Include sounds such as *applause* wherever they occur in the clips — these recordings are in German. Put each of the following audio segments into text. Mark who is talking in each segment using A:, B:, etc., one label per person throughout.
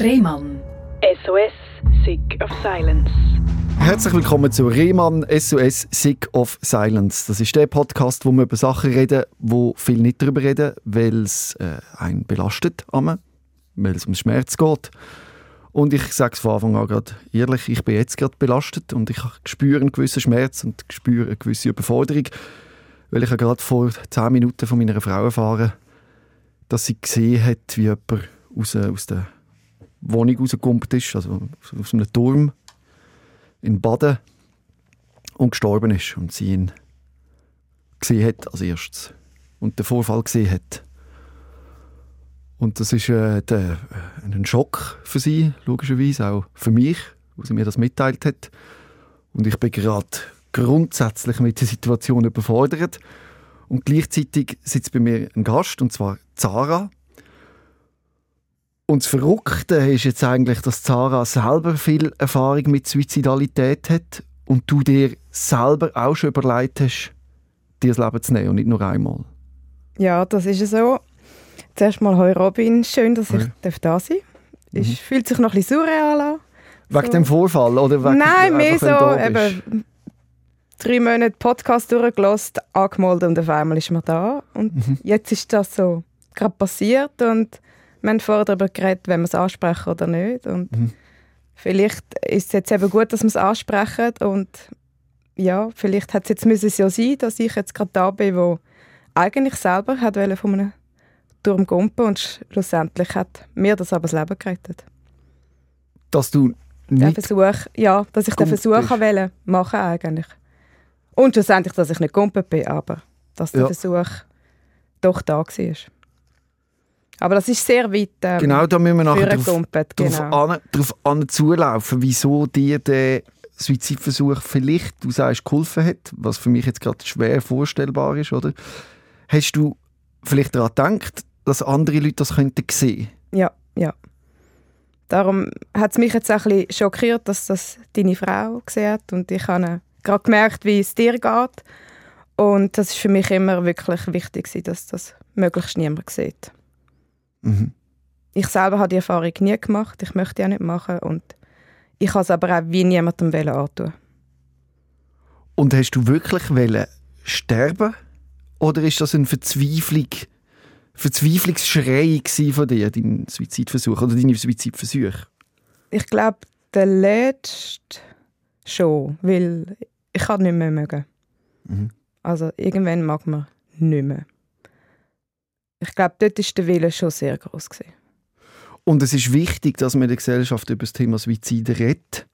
A: Rehmann.
B: SOS, Sick of Silence.
C: Herzlich willkommen zu Rehmann SOS Sick of Silence. Das ist der Podcast, wo wir über Sachen reden, wo viel nicht darüber reden, weil es äh, einen belastet, weil es um Schmerz geht. Und ich sage es von Anfang an gerade ehrlich, ich bin jetzt gerade belastet und ich spüre einen gewissen Schmerz und spüre eine gewisse Überforderung, weil ich gerade vor zehn Minuten von meiner Frau erfahren dass sie gesehen hat, wie jemand aus, aus der Wohnung rausgekommen ist, also aus einem Turm in Baden und gestorben ist und sie ihn gesehen hat als erstes und den Vorfall gesehen hat. Und das ist äh, der, ein Schock für sie, logischerweise, auch für mich, wo sie mir das mitteilt hat. Und ich bin gerade grundsätzlich mit der Situation überfordert. Und gleichzeitig sitzt bei mir ein Gast, und zwar Zara. Und das Verrückte ist jetzt eigentlich, dass Zara selber viel Erfahrung mit Suizidalität hat und du dir selber auch schon überlegt hast, dir das Leben zu nehmen und nicht nur einmal.
D: Ja, das ist so. Zuerst mal «Hoi Robin», schön, dass ich
C: Hoi.
D: da sein darf. Es
C: Mhm.
D: fühlt sich noch ein bisschen surreal an.
C: Wegen
D: So.
C: dem Vorfall oder wegen
D: Nein, mehr so, eben, drei Monate Podcast durchgelassen, angemeldet und auf einmal ist man da. Und
C: Mhm.
D: jetzt ist das so gerade passiert und wir haben vorher darüber geredet, wenn wir es ansprechen oder nicht. Und
C: Mhm.
D: vielleicht ist es jetzt eben gut, dass wir es ansprechen und ja, vielleicht hat es jetzt müssen so sein, dass ich jetzt gerade da bin, wo eigentlich selber hat von einem Turm gumpen und schlussendlich hat mir das aber das Leben gerettet.
C: Dass du
D: Der
C: nicht...
D: Versuch, ja, dass ich den Versuch wollte machen eigentlich. Und schlussendlich, dass ich nicht gumpet bin, aber dass der
C: Ja.
D: Versuch doch da war. Aber das ist sehr weit ähm,
C: Genau, da müssen wir nachher drauf, drauf,
D: genau.
C: an, drauf an zulaufen, wieso dir der Suizidversuch vielleicht, du sagst, geholfen hat, was für mich jetzt gerade schwer vorstellbar ist, oder? Hast du vielleicht daran gedacht, dass andere Leute das könnten sehen?
D: Ja, ja. Darum hat es mich jetzt auch ein bisschen schockiert, dass das deine Frau gesehen hat und ich habe gerade gemerkt, wie es dir geht. Und das ist für mich immer wirklich wichtig, dass das möglichst niemand sieht.
C: Mhm.
D: Ich selber habe die Erfahrung nie gemacht, ich möchte ja nicht machen und ich kann es aber auch wie niemandem wollen antun.
C: Und hast du wirklich wollen sterben? Oder ist das ein Verzweiflung, Verzweiflungsschrei von dir, dein Suizidversuch oder deine Suizidversuche?
D: Ich glaube, der letzte schon, weil ich kann nicht mehr mögen.
C: Mhm.
D: Also irgendwann mag man nicht mehr. Ich glaube, dort ist der Wille schon sehr groß gewesen.
C: Und es ist wichtig, dass man in der Gesellschaft über das Thema Suizid redet.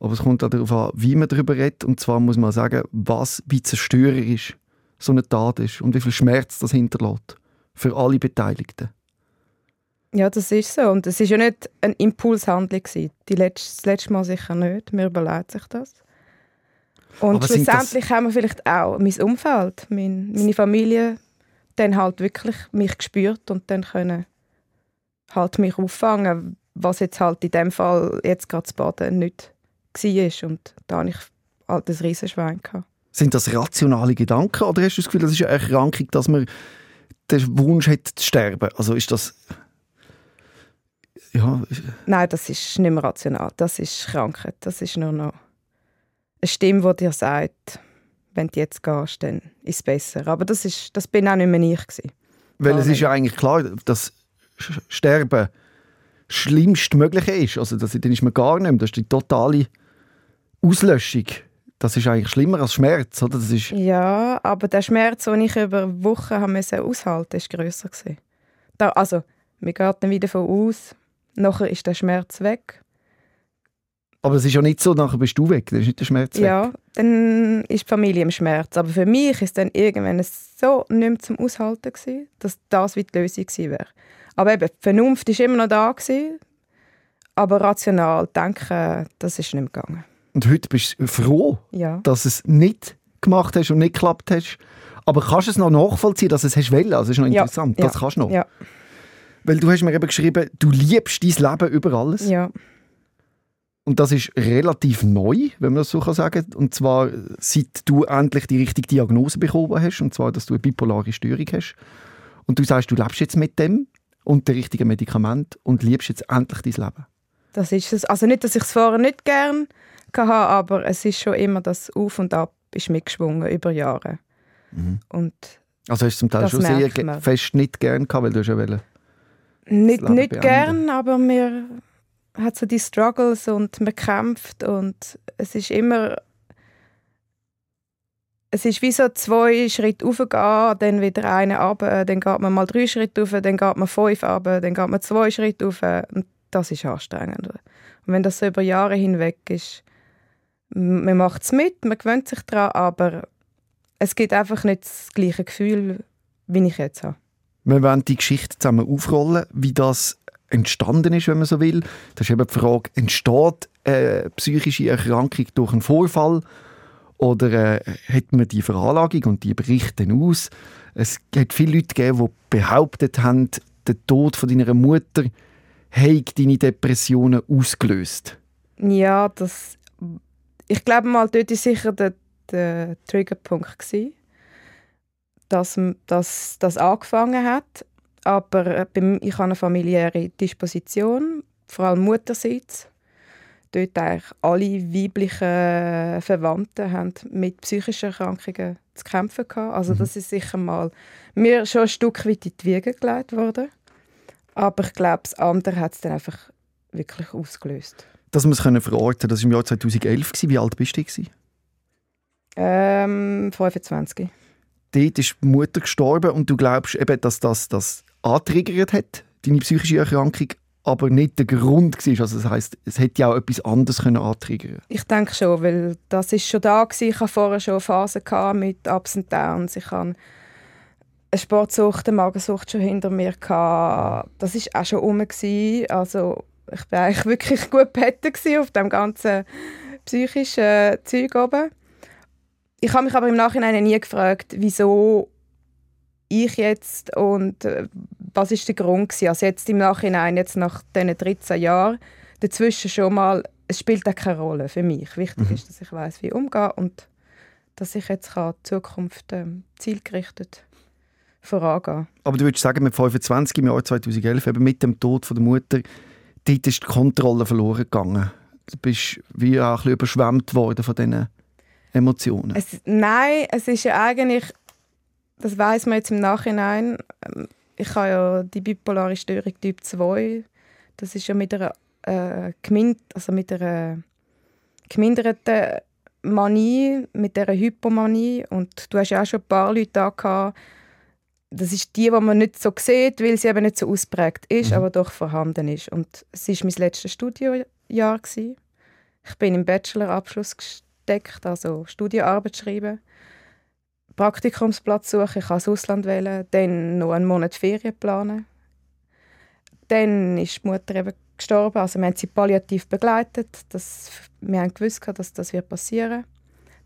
C: Aber es kommt auch darauf an, wie man darüber redet. Und zwar muss man sagen, was, wie zerstörerisch so eine Tat ist und wie viel Schmerz das hinterlässt. Für alle Beteiligten.
D: Ja, das ist so. Und es ist ja nicht eine Impulshandlung gewesen. Die letzte, das letzte Mal sicher nicht. Mir überlegt sich das. Und
C: Aber sind das-
D: schlussendlich haben wir vielleicht auch mein Umfeld, mein, meine Familie, dann halt wirklich mich gespürt und dann können halt mich auffangen, was jetzt halt in dem Fall jetzt gerade zu Baden nicht war. Und da hatte ich halt ein Riesenschwein.
C: Sind das rationale Gedanken oder hast du das Gefühl, das ist eine Erkrankung, dass man den Wunsch hat zu sterben? Also ist das... Ja,
D: Nein, das ist nicht mehr rational. Das ist Krankheit. Das ist nur noch eine Stimme, die dir sagt, wenn du jetzt gehst, dann ist es besser. Aber das, ist, das bin auch nicht mehr ich. Gewesen.
C: weil es ist
D: nicht.
C: ja eigentlich klar, dass Sterben das schlimmste Mögliche ist. Also das, dann ist man gar nicht mehr. Das ist die totale Auslöschung. Das ist eigentlich schlimmer als Schmerz, oder? Das ist...
D: Ja, aber der Schmerz, den ich über Wochen haben musste aushalten war grösser. gewesen. Da, also, wir gehen dann wieder davon aus, nachher ist der Schmerz weg.
C: Aber es ist ja nicht so, nachher bist du weg, dann ist nicht der Schmerz weg.
D: Ja, dann ist die Familie im Schmerz. Aber für mich ist dann irgendwann so nicht mehr zum Aushalten, gewesen, dass das wie die Lösung gewesen wäre. Aber eben, die Vernunft war immer noch da, gewesen, aber rational denken, das ist nicht mehr gegangen.
C: Und heute bist du froh,
D: Ja.
C: dass es nicht gemacht hast und nicht geklappt hast. Aber kannst du es noch nachvollziehen, dass es hast wollen? Also das ist noch interessant.
D: ja,
C: Das kannst du noch.
D: Ja,
C: Weil du hast mir eben geschrieben, du liebst dein Leben über alles.
D: ja.
C: Und das ist relativ neu, wenn man das so kann sagen Und zwar, seit du endlich die richtige Diagnose bekommen hast. Und zwar, dass du eine bipolare Störung hast. Und du sagst, du lebst jetzt mit dem. und den richtigen Medikament und liebst jetzt endlich dein Leben.
D: Das ist es. Also nicht, dass ich es vorher nicht gern hatte, aber es ist schon immer das Auf und Ab ist mitgeschwungen über Jahre.
C: Mhm.
D: Und
C: Also hast du zum Teil schon sehr
D: man.
C: fest nicht gern gehabt, weil du ja wollen.
D: nicht, nicht
C: beenden.
D: gern, aber mir hat so die Struggles und man kämpft und es ist immer es ist wie so zwei Schritte raufgehen, dann wieder einen runter, dann geht man mal drei Schritte rauf, dann geht man fünf runter, dann geht man zwei Schritte rauf und das ist anstrengend. Und wenn das so über Jahre hinweg ist, man macht es mit, man gewöhnt sich daran, aber es gibt einfach nicht das gleiche Gefühl, wie ich jetzt habe.
C: Wir wollen die Geschichte zusammen aufrollen, wie das entstanden ist, wenn man so will. Das ist eben die Frage, entsteht eine psychische Erkrankung durch einen Vorfall oder äh, hat man die Veranlagung und die bricht dann aus? Es hat viele Leute gegeben, die behauptet haben, der Tod von deiner Mutter hat deine Depressionen ausgelöst.
D: Ja, das. Ich glaube mal, dort war sicher der, der Triggerpunkt, gewesen, dass das angefangen hat. Aber äh, ich habe eine familiäre Disposition, vor allem Mutterseits. Dort eigentlich alle weiblichen Verwandten haben mit psychischen Erkrankungen zu kämpfen gehabt. Also das ist sicher mal mir schon ein Stück weit in die Wiege gelegt worden. Aber ich glaube, das andere hat es dann einfach wirklich ausgelöst.
C: Dass wir es können verorten das war im Jahr 2011. gewesen. Wie alt bist du?
D: Ähm, 25.
C: dort ist die Mutter gestorben und du glaubst eben, dass das das antriggert hat, deine psychische Erkrankung, aber nicht der Grund war. Also das heißt, es hätte ja auch etwas anderes können antriggern.
D: Ich denke schon, weil das ist schon da gewesen. Ich hatte vorher schon Phasen mit Ups und Downs. Ich hatte eine Sportsucht, eine Magersucht schon hinter mir gehabt. Das ist auch schon rum gewesen. Also ich war eigentlich wirklich gut *laughs* gewesen auf dem ganzen psychischen Zeug oben. Ich habe mich aber im Nachhinein nie gefragt, wieso ich jetzt und äh, was ist der Grund gewesen. Also jetzt im Nachhinein, jetzt nach diesen 13 Jahren, dazwischen schon mal, es spielt auch keine Rolle für mich. Wichtig ist, dass ich weiß, wie umgehen und dass ich jetzt kann die Zukunft ähm, zielgerichtet vorangehen.
C: Aber du würdest sagen, mit 25 im Jahr 2011, eben mit dem Tod von der Mutter, dort ist die Kontrolle verloren gegangen. Du bist wie auch ein bisschen überschwemmt worden von diesen Emotionen.
D: Es, nein, es ist ja eigentlich, das weiß man jetzt im Nachhinein, ich habe ja die bipolare Störung Typ 2, das ist ja mit einer, äh, gemind, also mit einer geminderten Manie, mit dieser Hypomanie und du hast ja auch schon ein paar Leute da gehabt, das ist die, die man nicht so sieht, weil sie eben nicht so ausprägt ist,
C: Mhm.
D: aber doch vorhanden ist. Und es war mein letztes Studiojahr. gewesen. Ich bin im Bachelorabschluss gesteckt, also Studioarbeit schreiben. Praktikumsplatz suchen, ich kann das Ausland wählen, dann noch einen Monat Ferien planen. Dann ist die Mutter eben gestorben, also wir haben sie palliativ begleitet. Das, wir haben gewusst, dass das wird passieren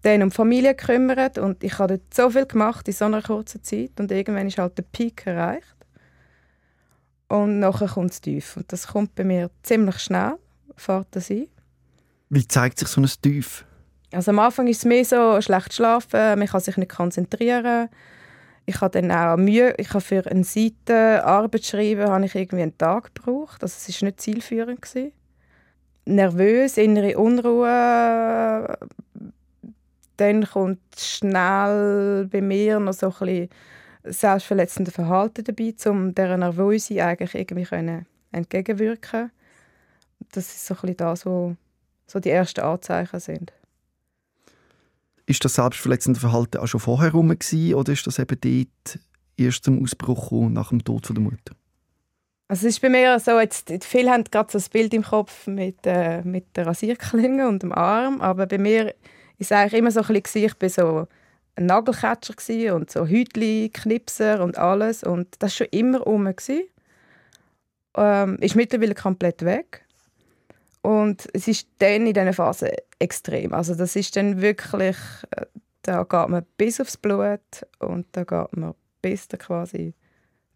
D: Dann um die Familie gekümmert und ich habe dort so viel gemacht in so einer kurzen Zeit und irgendwann ist halt der Peak erreicht. Und nachher kommt es tief und das kommt bei mir ziemlich schnell, fährt das ein.
C: Wie zeigt sich so ein Tief?
D: Also am Anfang ist es mehr so schlecht schlafen, man kann sich nicht konzentrieren. Ich habe dann auch Mühe, ich habe für eine Seite Arbeit schreiben, habe ich irgendwie einen Tag gebraucht. Also es war nicht zielführend. Gewesen. Nervös, innere Unruhe. Dann kommt schnell bei mir noch so ein bisschen selbstverletzende Verhalten dabei, um dieser Nervöse eigentlich irgendwie entgegenwirken Das ist so ein bisschen das, was so die ersten Anzeichen sind.
C: Ist das selbstverletzende Verhalten auch schon vorher rum gewesen, oder ist das eben dort erst zum Ausbruch gekommen, nach dem Tod von der Mutter?
D: Also es ist bei mir so, jetzt, viele haben gerade so das Bild im Kopf mit, äh, mit der Rasierklinge und dem Arm, aber bei mir ist eigentlich immer so ein bisschen, ich bin so ein Nagelkatcher gewesen und so Hütli, Knipser und alles und das war schon immer rum. Ähm, ist mittlerweile komplett weg. Und es ist dann in dieser Phase extrem. Also das ist dann wirklich, äh, da geht man bis aufs Blut und da geht man bis da quasi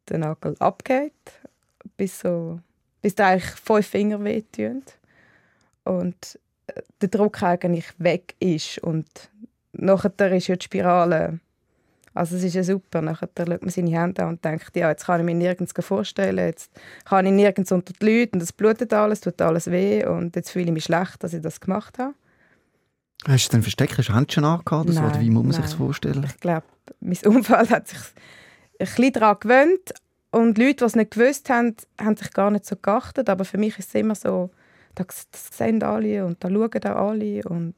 D: der Nagel abgeht, bis, so, bis da eigentlich fünf Finger wehtun. Und äh, der Druck eigentlich weg ist und nachher ist ja die Spirale Also es ist ja super. Nachher schaut man seine Hände an und denkt, ja, jetzt kann ich mir nirgends vorstellen, jetzt kann ich nirgends unter die Leute und es blutet alles, tut alles weh und jetzt fühle ich mich schlecht, dass ich das gemacht habe.
C: Hast du dann versteckt? Hast du Händchen angehabt so? oder wie muss man sich das vorstellen?
D: Ich glaube, mein Umfeld hat sich ein bisschen daran gewöhnt und Leute, die es nicht gewusst haben, haben sich gar nicht so geachtet, aber für mich ist es immer so, das sehen alle und da schauen auch alle und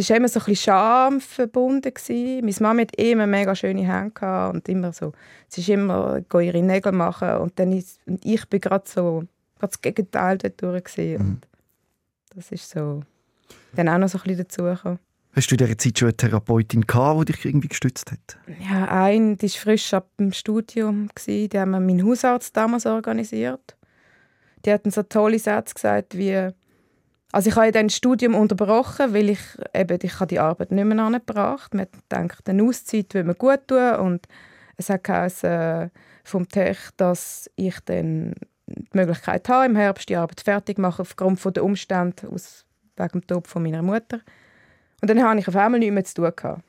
D: es war immer so ein bisschen Scham verbunden. Gewesen. Meine Mama hat immer mega schöne Hände und immer so, sie ist immer ihre Nägel machen und dann ist, und ich bin gerade so gerade das Gegenteil dort durch. Mhm. das ist so dann auch noch so ein bisschen dazugekommen.
C: Hast du in dieser Zeit schon eine Therapeutin gehabt, die dich irgendwie gestützt hat?
D: Ja, eine, die war frisch ab dem Studium. Gewesen. Die haben meinen Hausarzt damals organisiert. Die hatten so tolle Sätze gesagt wie also ich habe dann das Studium unterbrochen, weil ich eben ich habe die Arbeit nicht mehr angebracht. Man denkt, eine Auszeit will man gut tun und es hat geheißen, vom Tech, dass ich dann die Möglichkeit habe, im Herbst die Arbeit fertig zu machen, aufgrund der Umstände aus, wegen dem Tod von meiner Mutter. Und dann habe ich auf einmal nichts mehr zu tun gehabt.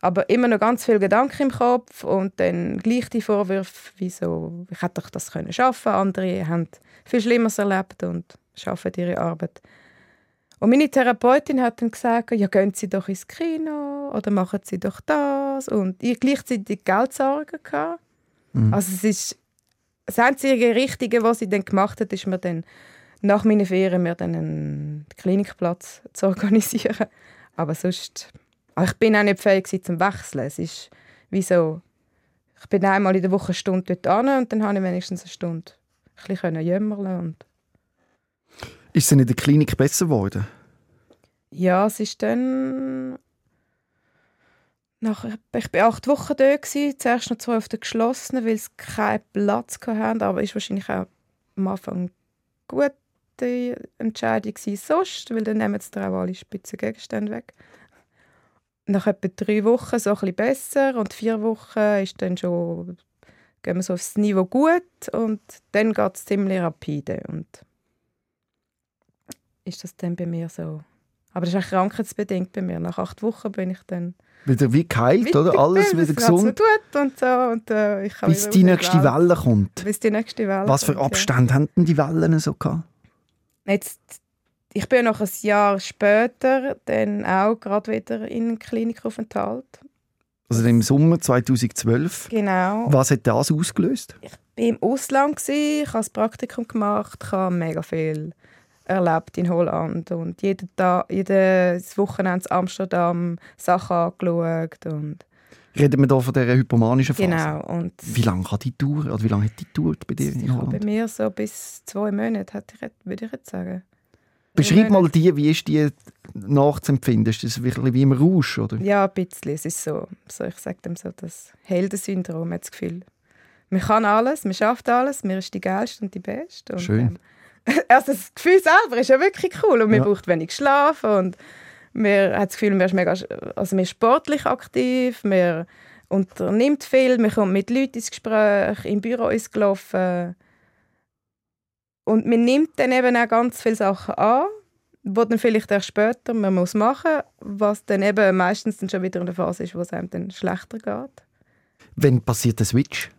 D: Aber immer noch ganz viele Gedanken im Kopf und dann gleich die Vorwürfe, wieso, ich hätte doch das können schaffen. Andere haben viel Schlimmeres erlebt und schaffen ihre Arbeit. Und meine Therapeutin hat dann gesagt, ja, gehen Sie doch ins Kino oder machen Sie doch das. Und ich gleichzeitig Geldsorgen gehabt. Mhm. Also es ist das einzige Richtige, was sie dann gemacht hat, ist mir dann nach meinen Ferien mir dann einen Klinikplatz zu organisieren. Aber sonst, ich bin auch nicht fähig zum Wechseln. Es ist wie so, ich bin einmal in der Woche eine Stunde dort an und dann habe ich wenigstens eine Stunde ein bisschen jämmerlen und
C: ist es in der Klinik besser geworden?
D: Ja, es ist dann... Nach, ich war acht Wochen da, gewesen, zuerst noch zwei auf der geschlossenen, weil sie keinen Platz hatten, aber es war wahrscheinlich auch am Anfang eine gute Entscheidung gewesen, sonst, weil dann nehmen sie auch alle Spitzengegenstände weg. Nach etwa drei Wochen so bisschen besser und vier Wochen ist dann schon, gehen wir so aufs Niveau gut und dann geht es ziemlich rapide und ist das dann bei mir so. Aber das ist auch krankheitsbedingt bei mir. Nach acht Wochen bin ich dann
C: wieder wie geheilt, oder? Alles wieder gesund.
D: So und so und, äh, ich
C: Bis die nächste Welle kommt.
D: Bis die nächste Welle
C: Was für kommt, Abstände ja. hatten die Wellen so gehabt?
D: Jetzt, ich bin noch ein Jahr später dann auch gerade wieder in einen Klinikaufenthalt.
C: Also im Sommer 2012.
D: Genau.
C: Was hat das ausgelöst?
D: Ich war im Ausland, ich habe das Praktikum gemacht, ich habe mega viel erlebt in Holland und jeden Tag, jedes Wochenende in Amsterdam Sachen angeschaut und
C: Reden wir hier von dieser hypomanischen Phase?
D: Genau. Und
C: wie lange hat die Tour, oder wie lange hat die gedauert bei dir in Holland?
D: Bei mir so bis zwei Monate, würde ich jetzt sagen.
C: Beschreib mal die, wie ist die nachzuempfinden? Ist das wirklich wie im Rausch? Oder?
D: Ja, ein bisschen. Es ist so, so ich sage dem so, das Heldensyndrom, hat das Gefühl. Man kann alles, man schafft alles, man ist die Geilste und die Beste. Und,
C: Schön.
D: Ähm, *laughs* also das Gefühl selber ist ja wirklich cool und man ja. braucht wenig Schlaf und man hat das Gefühl, man ist mega, also man ist sportlich aktiv, man unternimmt viel, man kommt mit Leuten ins Gespräch, im Büro ist gelaufen und man nimmt dann eben auch ganz viele Sachen an, die dann vielleicht erst später man muss machen, was dann eben meistens dann schon wieder in der Phase ist, wo es einem dann schlechter geht.
C: Wenn passiert der Switch?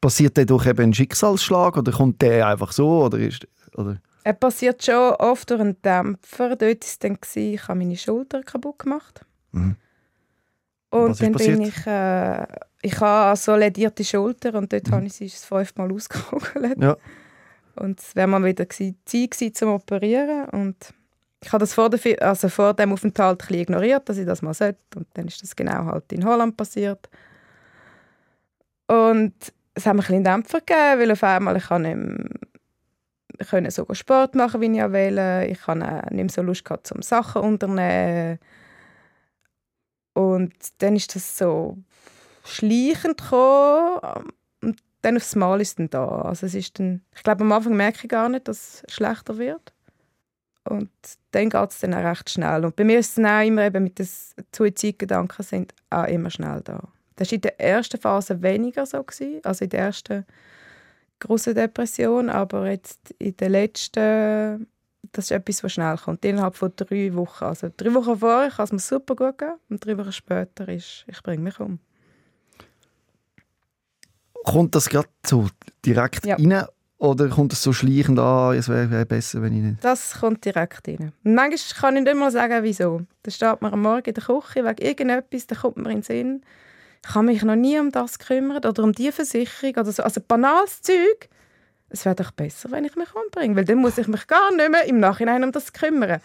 C: Passiert der durch eben einen Schicksalsschlag oder kommt der einfach so oder ist oder?
D: Er passiert schon oft durch einen Dämpfer. Dort war es dann, ich habe meine Schulter kaputt gemacht. Mhm. Und dann bin ich, äh, ich habe so ledierte Schulter und dort mhm. habe ich sie fünfmal *laughs* ausgekugelt. Ja. Und es wäre mal wieder gewesen, Zeit gewesen, zum Operieren. Und ich habe das vor, der, also vor dem Aufenthalt ein ignoriert, dass ich das mal sollte. Und dann ist das genau halt in Holland passiert. Und es hat mir ein bisschen Dämpfer gegeben, weil auf einmal ich nicht mehr können so Sport machen, wie ich will. Ich hatte nicht mehr so Lust gehabt, zum Sachen unternehmen. Und dann ist das so schleichend gekommen. Und dann aufs Mal ist es dann da. Also es ist dann, ich glaube, am Anfang merke ich gar nicht, dass es schlechter wird. Und dann geht es dann auch recht schnell. Und bei mir ist es auch immer eben mit den Suizidgedanken sind auch immer schnell da. Das war in der ersten Phase weniger so. Gewesen. Also in der ersten große Depression, aber jetzt in den letzten, das ist etwas, was schnell kommt, innerhalb von drei Wochen. Also drei Wochen vorher kann es mir super gut gehen und drei Wochen später ist, ich bringe mich um.
C: Kommt das gerade so direkt
D: Ja.
C: rein oder kommt es so schleichend an, es wäre wär besser, wenn ich nicht...
D: Das kommt direkt rein. Und manchmal kann ich nicht mal sagen, wieso. Da steht man am Morgen in der Küche wegen irgendetwas, da kommt mir in den Sinn, ich habe mich noch nie um das gekümmert oder um die Versicherung oder so. Also banales Zeug. Es wäre doch besser, wenn ich mich umbringe, weil dann muss ich mich gar nicht mehr im Nachhinein um das kümmern.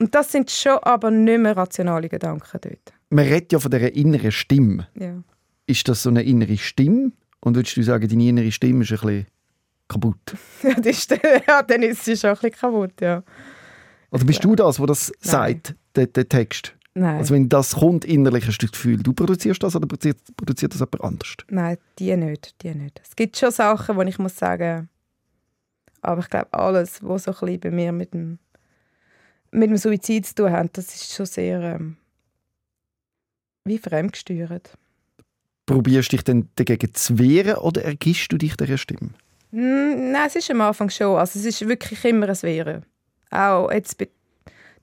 D: Und das sind schon aber nicht mehr rationale Gedanken dort.
C: Man redet ja von dieser inneren Stimme.
D: Ja.
C: Ist das so eine innere Stimme? Und würdest du sagen, deine innere Stimme ist ein bisschen kaputt? *laughs*
D: Ja, ist, *laughs* ja, dann ist sie schon ein bisschen kaputt, ja.
C: Oder bist du das, wo das sagt, der, der Text?
D: Nein,
C: Also wenn das kommt, innerlich hast du das Gefühl, du produzierst das oder produziert, produziert das jemand anders?
D: nein, die nicht, die nicht. Es gibt schon Sachen, wo ich muss sagen, aber ich glaube, alles, was so ein bisschen bei mir mit dem, mit dem Suizid zu tun hat, das ist schon sehr ähm, wie fremdgesteuert.
C: Probierst du dich dann dagegen zu wehren oder ergibst du dich dieser Stimme?
D: Mm, Nein, es ist am Anfang schon. Also es ist wirklich immer ein Wehren. Auch jetzt bei,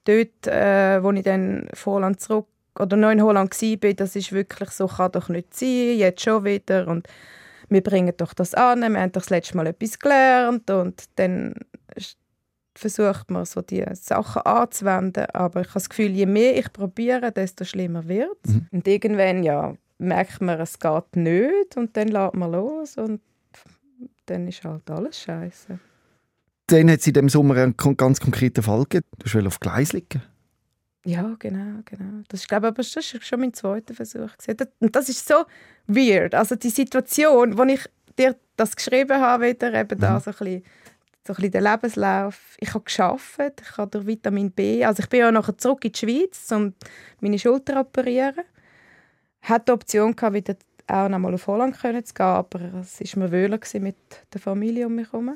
D: dort, äh, wo ich dann vor Holland zurück oder noch in Holland war, das ist wirklich so, kann doch nicht sein, jetzt schon wieder und wir bringen doch das an, wir haben doch das letzte Mal etwas gelernt und dann versucht man so die Sachen anzuwenden, aber ich habe das Gefühl, je mehr ich probiere, desto schlimmer wird
C: Mhm.
D: Und irgendwann, ja, merkt man, es geht nicht und dann lässt man los und dann ist halt alles scheiße.
C: Dann hat es in diesem Sommer einen ganz konkreten Fall gegeben. Du wolltest auf Gleis liegen.
D: Ja, genau, genau. Das ist, glaube ich, aber das ist schon mein zweiter Versuch. Und das ist so weird. Also die Situation, wo ich dir das geschrieben habe, wieder eben da so ein bisschen, so ein bisschen den Lebenslauf. Ich habe geschafft, ich habe durch Vitamin B, also ich bin ja nachher zurück in die Schweiz, um meine Schulter zu operieren. Hatte die Option gehabt, wieder auch noch mal auf Holland können zu gehen, aber es war mir gewesen mit der Familie um mich herum.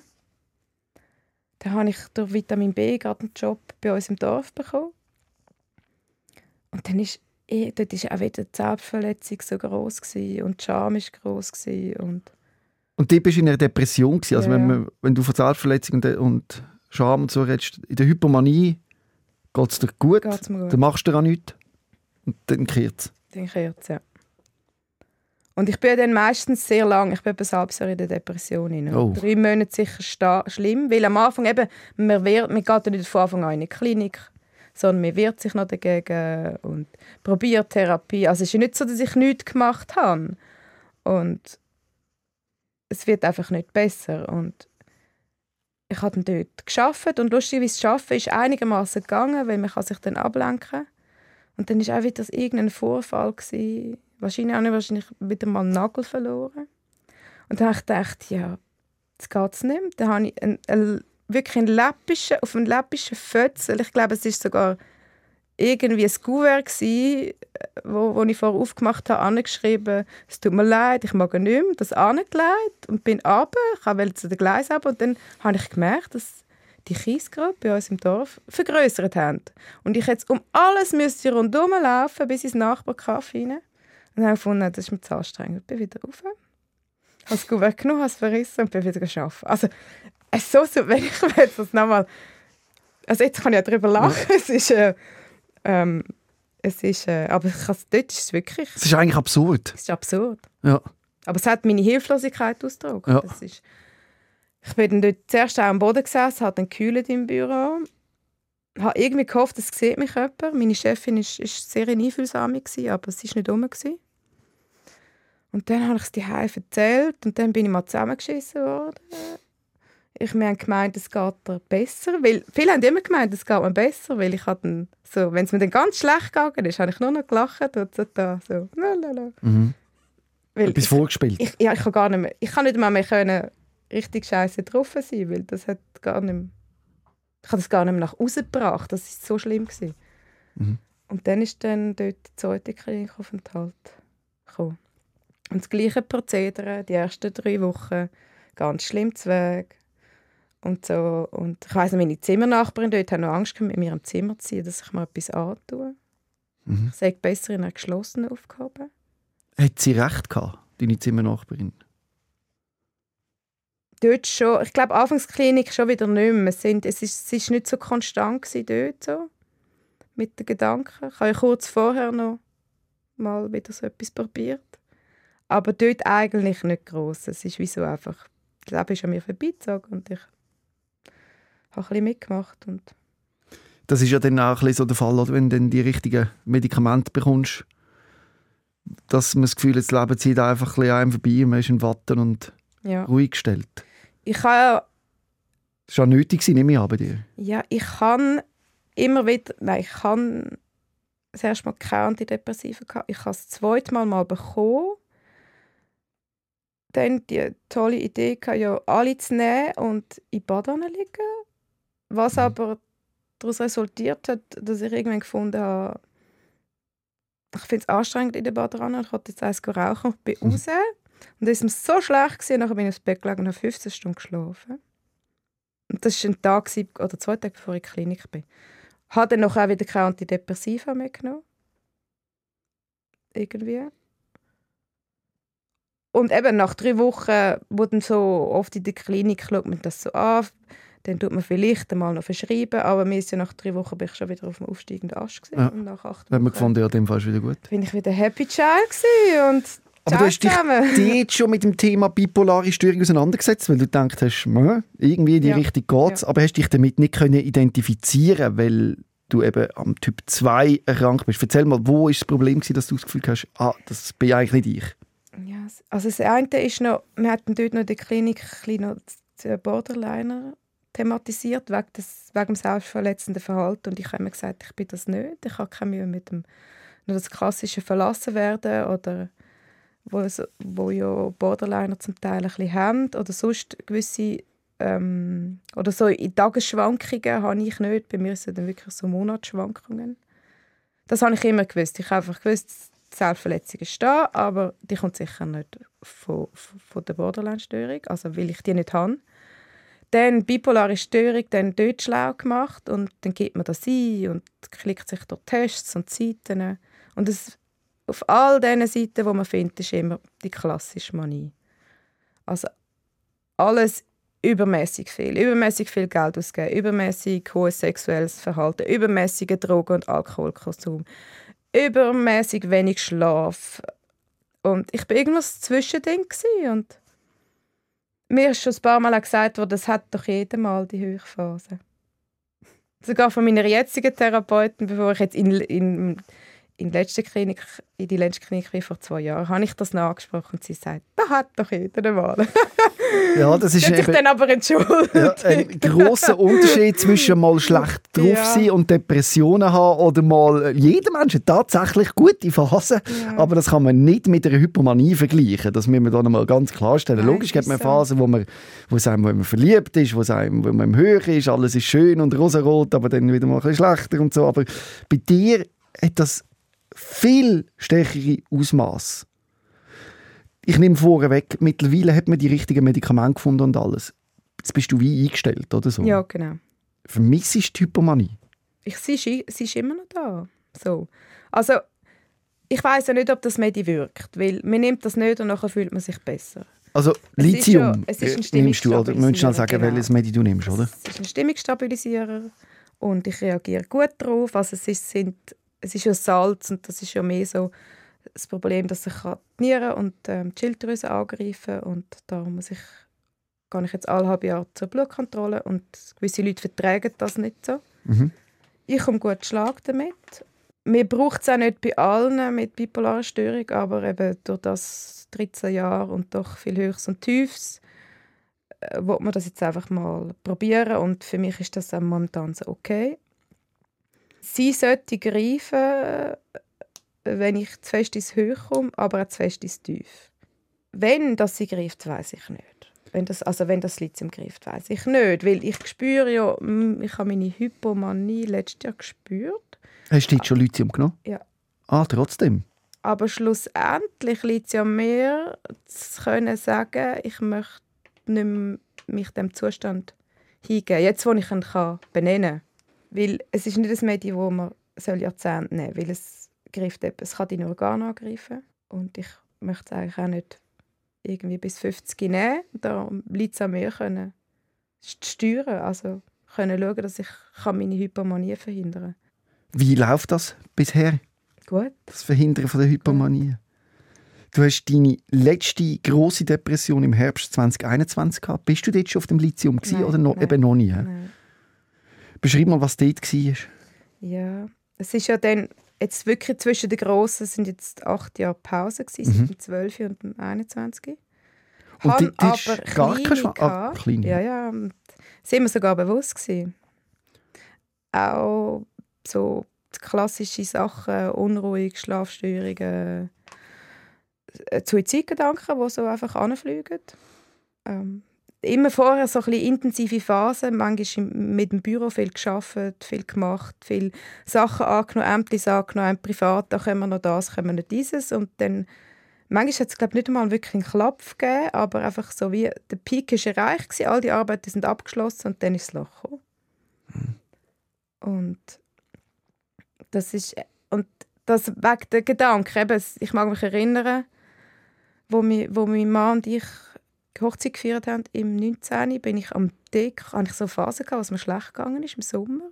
D: Dann habe ich durch Vitamin B gerade einen Job bei uns im Dorf bekommen. Und dann ist eh, dort ist auch wieder die Selbstverletzung so groß gewesen und die Scham ist groß gewesen und
C: Und du bist in einer Depression. Gewesen. Also
D: Ja.
C: wenn, man, wenn du von Selbstverletzung und, und Scham und so redest, in der Hypomanie geht es dir gut,
D: geht's mir gut.
C: dann machst du daran nichts und dann kehrt es.
D: Den Kerz, ja. Und ich bin dann meistens sehr lang, ich bin etwa ein halbes Jahr in der Depression. rein.
C: Oh.
D: Drei Monate sicher schlimm, weil am Anfang eben, man, wehrt, man geht nicht von Anfang an in eine Klinik, sondern man wehrt sich noch dagegen und probiert Therapie. Also es ist ja nicht so, dass ich nichts gemacht habe. Und es wird einfach nicht besser. Und ich habe dann dort geschafft und lustigerweise das Arbeiten ist einigermaßen gegangen, weil man kann sich dann ablenken. Und dann war auch wieder irgendein Vorfall. Gewesen. Wahrscheinlich habe ich wahrscheinlich wieder mal einen Nagel verloren. Und dann habe ich ja, jetzt geht es nicht. Dann habe ich einen, einen, wirklich einen läppischen, auf einen läppischen Fötzel, ich glaube, es war sogar irgendwie ein Kuvert, gewesen, wo, wo ich vorher aufgemacht habe, angeschrieben, es tut mir leid, ich mag nicht mehr, das angelegt und bin runter, ich wollte zu den Gleis runter und dann habe ich gemerkt, dass die Kiesgrube bei uns im Dorf vergrößert haben. Und ich jetzt um alles müsste rundherum laufen, bis ins Nachbarkaff rein. Und dann habe ich gefunden, das ist mir zu anstrengend. Ich bin wieder rauf, habe das Kuvert genommen, habe es verrissen und bin wieder arbeiten. Also, es so, so, *laughs* wenn ich jetzt das nochmal... Also jetzt kann ich ja darüber lachen, es ist... Äh, ähm, es ist, äh, aber ich kann- dort ist es wirklich
C: Es ist eigentlich absurd.
D: es ist absurd.
C: Ja.
D: Aber es hat meine Hilflosigkeit ausgedrückt.
C: Ja.
D: Das ist, ich bin dann dort zuerst auch am Boden gesessen, hatte dann gekühlt im Büro. habe irgendwie gehofft, es sieht mich jemand. Meine Chefin war sehr einfühlsam, aber sie war nicht rum. Und dann habe ich es die erzählt und dann bin ich mal zusammengeschissen worden. Ich haben gemeint, es geht dir besser, weil viele haben immer gemeint, es geht mir besser, weil ich hatte so, wenn es mir dann ganz schlecht gegangen ist, habe ich nur noch gelacht und so da so, lalala.
C: Mhm.
D: Weil
C: Etwas
D: ich-
C: vorgespielt.
D: ich, ja, ich kann gar nicht mehr, ich kann nicht mal mehr können richtig scheiße drauf sein, weil das hat gar nicht mehr, ich habe das gar nicht mehr nach außen gebracht, das ist so schlimm gewesen.
C: Mhm.
D: Und dann ist dann dort der zweite Klinikaufenthalt gekommen. Und das gleiche Prozedere, die ersten drei Wochen, ganz schlimm zu Weg. Und so, und ich weiss noch, meine Zimmernachbarin dort hat noch Angst mit mir im Zimmer zu ziehen, dass ich mir etwas antue.
C: Mhm.
D: Ich sage besser in einer geschlossenen aufgehoben.
C: Hat sie recht gehabt, deine Zimmernachbarin?
D: dort schon, ich glaube Anfangsklinik schon wieder nicht mehr. Es, sind, es, ist, es ist nicht so konstant gewesen dort so, mit den Gedanken. Ich habe ja kurz vorher noch mal wieder so etwas probiert. Aber dort eigentlich nicht gross. Es ist wie so einfach, das Leben ist an mir vorbeigezogen und ich habe ein bisschen mitgemacht. Und
C: Das ist ja dann auch ein bisschen so der Fall, oder? wenn du dann die richtigen Medikamente bekommst, dass man das Gefühl hat, das Leben zieht einfach ein bisschen an einem vorbei und man ist in Watten und
D: ja.
C: ruhig gestellt.
D: Ich habe
C: Das war auch nötig, nehme ich an bei dir.
D: Ja, ich kann immer wieder, nein, ich kann das erste Mal keine Antidepressiva gehabt. Ich habe es das zweite Mal mal bekommen. Dann die tolle Idee gehabt, ja alle zu nehmen und in Badewanne liegen. Was
C: Mhm.
D: aber daraus resultiert hat, dass ich irgendwann gefunden habe, ich finde es anstrengend in der Badewanne. Ich wollte jetzt eins rauchen und bin
C: Mhm.
D: raus. Und dann ist mir so schlecht gewesen, nachher bin ich aufs Bett gelegen und habe 15 Stunden geschlafen. Und das war ein Tag oder zwei Tage, bevor ich in die Klinik bin. Habe dann noch auch wieder keine Antidepressiva mitgenommen. Irgendwie. Und eben nach drei Wochen, wo dann so oft in der Klinik schaut man das so an, dann tut man vielleicht einmal noch verschreiben, aber mir ist ja nach drei Wochen bin ich schon wieder auf dem aufsteigenden Ast gewesen.
C: Ja.
D: Und nach acht
C: Wenn man
D: Wochen
C: gefunden ja, dem Fall ist wieder gut.
D: bin ich wieder Happy Child gewesen und
C: Aber du hast dich *laughs* dort schon mit dem Thema bipolare Störung auseinandergesetzt, weil du gedacht hast, «Mö, irgendwie in die
D: Ja.
C: Richtung geht's,
D: Ja.
C: aber hast dich damit nicht können identifizieren weil du eben am Typ 2 erkrankt bist. Erzähl mal, wo ist das Problem gewesen, dass du das Gefühl hast, ah, das bin eigentlich nicht ich?
D: Ja, also das eine ist noch, wir hatten dort noch in der Klinik ein noch Borderliner thematisiert, wegen, des, wegen dem selbstverletzenden Verhalten. Und ich habe immer gesagt, ich bin das nicht. Ich habe keine Mühe mit dem nur das klassische Verlassen werden oder wo, wo ja Borderliner zum Teil ein bisschen haben oder sonst gewisse ähm, oder so in Tagesschwankungen habe ich nicht. Bei mir sind dann wirklich so Monatsschwankungen. Das habe ich immer gewusst. Ich habe einfach gewusst, die Selbstverletzung ist da, aber die kommt sicher nicht von, von, von der Borderline-Störung, also weil ich die nicht habe. Dann bipolare Störung, dann dort schlau gemacht und dann gibt man das ein und klickt sich durch Tests und Seiten. Und es, auf all diesen Seiten, wo man findet, ist immer die klassische Manie. Also alles übermäßig viel, übermäßig viel Geld ausgeben, übermäßig hohes sexuelles Verhalten, übermäßiger Drogen- und Alkoholkonsum, übermäßig wenig Schlaf. Und ich war irgendwas Zwischending gewesen und mir ist schon ein paar Mal gesagt worden, das hat doch jeder mal die Höchphase. Sogar von meiner jetzigen Therapeutin, bevor ich jetzt in, in, in, die letzte Klinik, in die letzte Klinik bin, vor zwei Jahren, habe ich das noch angesprochen und sie sagt, das hat doch jeder mal. *laughs*
C: Ja, das ist eben
D: dann aber entschuldigt.
C: ja, ein grosser Unterschied zwischen mal schlecht *laughs* drauf
D: Ja.
C: sein und Depressionen haben oder mal jeder Mensch hat tatsächlich gute Phasen,
D: Ja.
C: aber das kann man nicht mit einer Hypomanie vergleichen. Das müssen wir da nochmal ganz klarstellen. Logisch gibt man. Phasen, wo man, wo es einem, wo man verliebt ist, wo es einem, wo man im Höhe ist, alles ist schön und rosarot, aber dann wieder mal ein bisschen schlechter und so. Aber bei dir hat das viel stärkere Ausmaß. Ich nehme vorweg, mittlerweile hat man die richtigen Medikamente gefunden und alles. Jetzt bist du wie eingestellt, oder so?
D: Ja, genau.
C: Vermisst du die Hypomanie?
D: Ich, sie, ist, sie ist immer noch da. So. Also, ich weiß ja nicht, ob das Medi wirkt, weil man nimmt das nicht und nachher fühlt man sich besser.
C: Also
D: Es ist
C: Lithium
D: ja- es ist ein
C: äh, nimmst du, oder? Wir müssen schnell sagen,
D: genau.
C: welches Medi du nimmst, oder?
D: Es ist ein Stimmungsstabilisierer und ich reagiere gut darauf. Also es ist, sind, es ist ja Salz und das ist ja mehr so das Problem, dass ich kann die Nieren und ähm, die Schilddrüse angreifen und da muss ich gehe ich jetzt alle halbe Jahr zur Blutkontrolle und gewisse Leute vertragen das nicht so.
C: Mhm.
D: Ich komme gut Schlag damit. Mir braucht es auch nicht bei allen mit bipolarer Störung, aber eben durch das 13 Jahre und doch viel Höchst und Tiefs äh, will man das jetzt einfach mal probieren und für mich ist das momentan so okay. Sie sollte greifen, äh, wenn ich zu fest ins Höhe komme, aber auch zu fest ins Tief. Wenn das sie greift, weiß ich nicht. Wenn das, also wenn das Lithium greift, weiß ich nicht, weil ich spüre ja, mm, ich habe meine Hypomanie letztes Jahr gespürt,
C: Hast du jetzt schon Lithium genommen?
D: Ja.
C: Ah, trotzdem?
D: aber schlussendlich liegt es ja mehr zu können sagen, ich möchte nicht mehr mich dem Zustand hingeben. Jetzt, wo ich ihn kann benennen kann. Weil es ist nicht ein Medium, das man soll Jahrzehnte nehmen soll, weil es greift eben, es kann deine Organe angreifen. Und ich möchte es eigentlich auch nicht irgendwie bis 50 nehmen. Da liegt es an mir, können zu steuern, also können schauen, dass ich kann meine Hypomanie verhindern kann.
C: Wie läuft das bisher,
D: Gut.
C: das Verhindern von der Hypomanie? Du hast deine letzte große Depression im Herbst 2021 gehabt. Bist du dort schon auf dem Lithium gewesen,
D: Nein,
C: oder noch,
D: nein,
C: eben noch nie?
D: Nein.
C: Beschreib mal, was dort war.
D: Ja, es ist ja dann jetzt wirklich zwischen den Grossen sind jetzt acht Jahre Pause gewesen,
C: Mhm.
D: dem 12 und dem 21.
C: Und
D: Han
C: die- die
D: aber
C: gar keine Schwa- ah, kleine.
D: Ja, ja. und Sind wir sogar bewusst gewesen. Auch so klassische Sachen, unruhig, Schlafstörungen, äh, Suizidgedanken, die so einfach anfliegen. Ähm, immer vorher so ein intensive Phasen, manchmal mit dem Büro viel geschafft, viel gemacht, viel Sachen angenommen, Ämter angenommen, privat, da können wir noch das, können wir noch dieses. Und dann Manchmal hat es glaub, nicht einmal wirklich einen Klapf gegeben, aber einfach so wie der Peak ist erreicht, gewesen, all die Arbeiten sind abgeschlossen und dann ist das Loch gekommen. Und das ist und das wegen der Gedanken, eben, ich mag mich erinnern, wo, mi, wo mein Mann und ich Hochzeit gefeiert haben, im 19. bin ich am Deck, hatte ich so eine Phase gehabt, mir schlecht gegangen ist, im Sommer.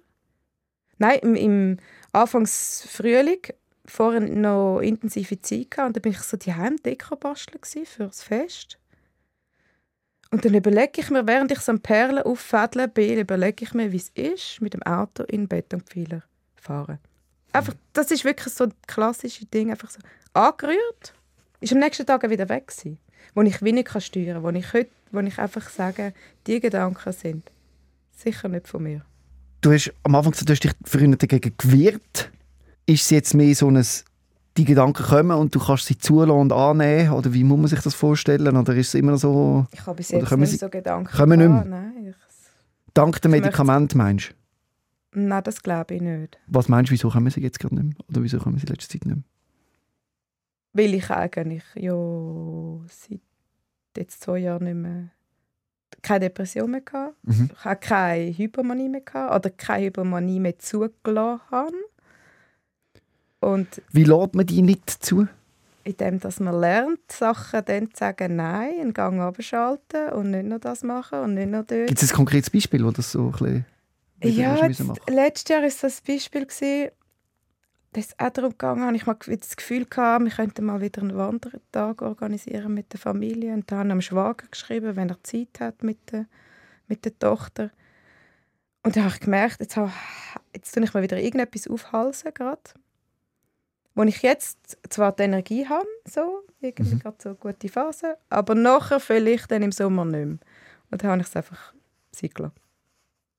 D: Nein, im, im Anfangs Frühling, vorher noch intensive Zeit und dann bin ich so die Deko basteln für das Fest. Und dann überlege ich mir, während ich so ein Perlen auffädeln bin, überlege ich mir, wie es ist, mit dem Auto in Betonpfeiler fahren. Einfach, das ist wirklich so ein klassisches Ding, einfach so angerührt, ist am nächsten Tag wieder weg gewesen, wo ich wenig kann steuern kann, wo ich heute, wo ich einfach sage, die Gedanken sind sicher nicht von mir.
C: Du hast am Anfang gesagt, du hast dich früher dagegen gewehrt. Ist es jetzt mehr so ein, die Gedanken kommen und du kannst sie zulassen und annehmen? Oder wie muss man sich das vorstellen? Oder ist es immer so,
D: Ich habe bis jetzt nicht
C: Sie-
D: so Gedanken
C: kommen nicht
D: gehabt, Nein, ich,
C: dank dem Medikament meinst du?
D: nein, das glaube ich nicht.
C: Was meinst du, wieso kommen sie jetzt gerade nicht mehr? Oder wieso kommen sie in letzter Zeit nicht mehr?
D: Weil ich eigentlich ja seit jetzt zwei Jahren nicht mehr keine Depression mehr hatte.
C: Mhm.
D: Ich habe keine Hypomanie mehr gehabt, oder keine Hypomanie mehr zugelassen habe. Und
C: Wie lädt man die nicht zu?
D: indem dass man lernt, Sachen dann zu sagen, nein, einen Gang abschalten und nicht noch das machen und nicht noch dort.
C: Gibt es ein konkretes Beispiel, wo das so ein bisschen
D: Ja, jetzt, letztes Jahr war das ein Beispiel. Gewesen, das auch darum gegangen, habe ich mal das Gefühl gehabt, wir könnten mal wieder einen Wandertag organisieren mit der Familie. Und da habe ich am Schwager geschrieben, wenn er Zeit hat mit der, mit der Tochter. Und dann habe ich gemerkt, jetzt, habe, jetzt tue ich mal wieder irgendetwas aufhalsen gerade. Wo ich jetzt zwar die Energie habe, so, irgendwie
C: Mhm.
D: gerade so eine gute Phase, aber nachher vielleicht dann im Sommer nicht mehr. Und dann habe ich es einfach sein gelassen.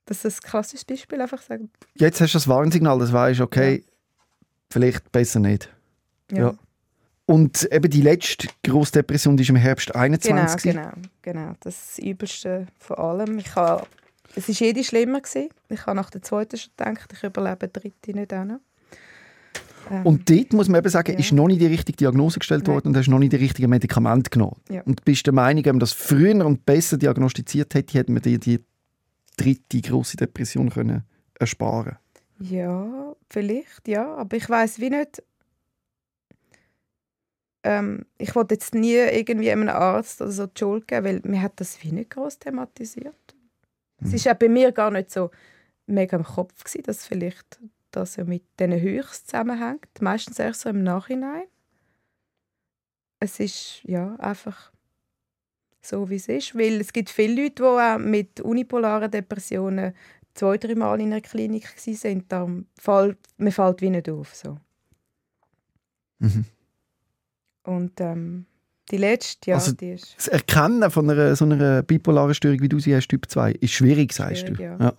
D: Das ist ein klassisches Beispiel, einfach sagen,
C: Jetzt hast du das Warnsignal, das weißt okay, vielleicht besser nicht.
D: ja.
C: Ja. Und eben die letzte grosse Depression die ist im Herbst
D: Genau,
C: 21.
D: genau, genau. Das ist das Übelste von allem. Ich habe, es war jede schlimmer. Gewesen. Ich habe nach der zweiten schon gedacht, ich überlebe die dritte nicht auch noch. Ähm,
C: Und dort muss man eben sagen,
D: Ja.
C: ist noch nicht die richtige Diagnose gestellt
D: Nein.
C: worden und hast noch nicht die richtigen Medikamente genommen.
D: Ja.
C: Und bist der Meinung, wenn man das früher und besser diagnostiziert hätte, hätte man dir die dritte grosse Depression können ersparen
D: Ja, vielleicht, ja. Aber ich weiß wie nicht. Ähm, ich wollte jetzt nie irgendwie einem Arzt oder so die Schuld geben, weil mir hat das wie nicht groß thematisiert. Es
C: Mhm.
D: ist auch bei mir gar nicht so mega im Kopf gewesen, dass vielleicht das ja mit diesen Höchst zusammenhängt. Meistens erst so im Nachhinein. Es ist ja einfach so, wie es ist. Weil es gibt viele Leute, die auch mit unipolaren Depressionen zwei, drei Mal in einer Klinik waren. Darum fällt, mir fällt wie nicht auf. So.
C: Mhm.
D: Und ähm, die letzte, ja,
C: Also,
D: die ist
C: Das Erkennen von einer, so einer bipolaren Störung, wie du sie hast, Typ 2, ist schwierig, sagst
D: Schwierig,
C: du.
D: ja.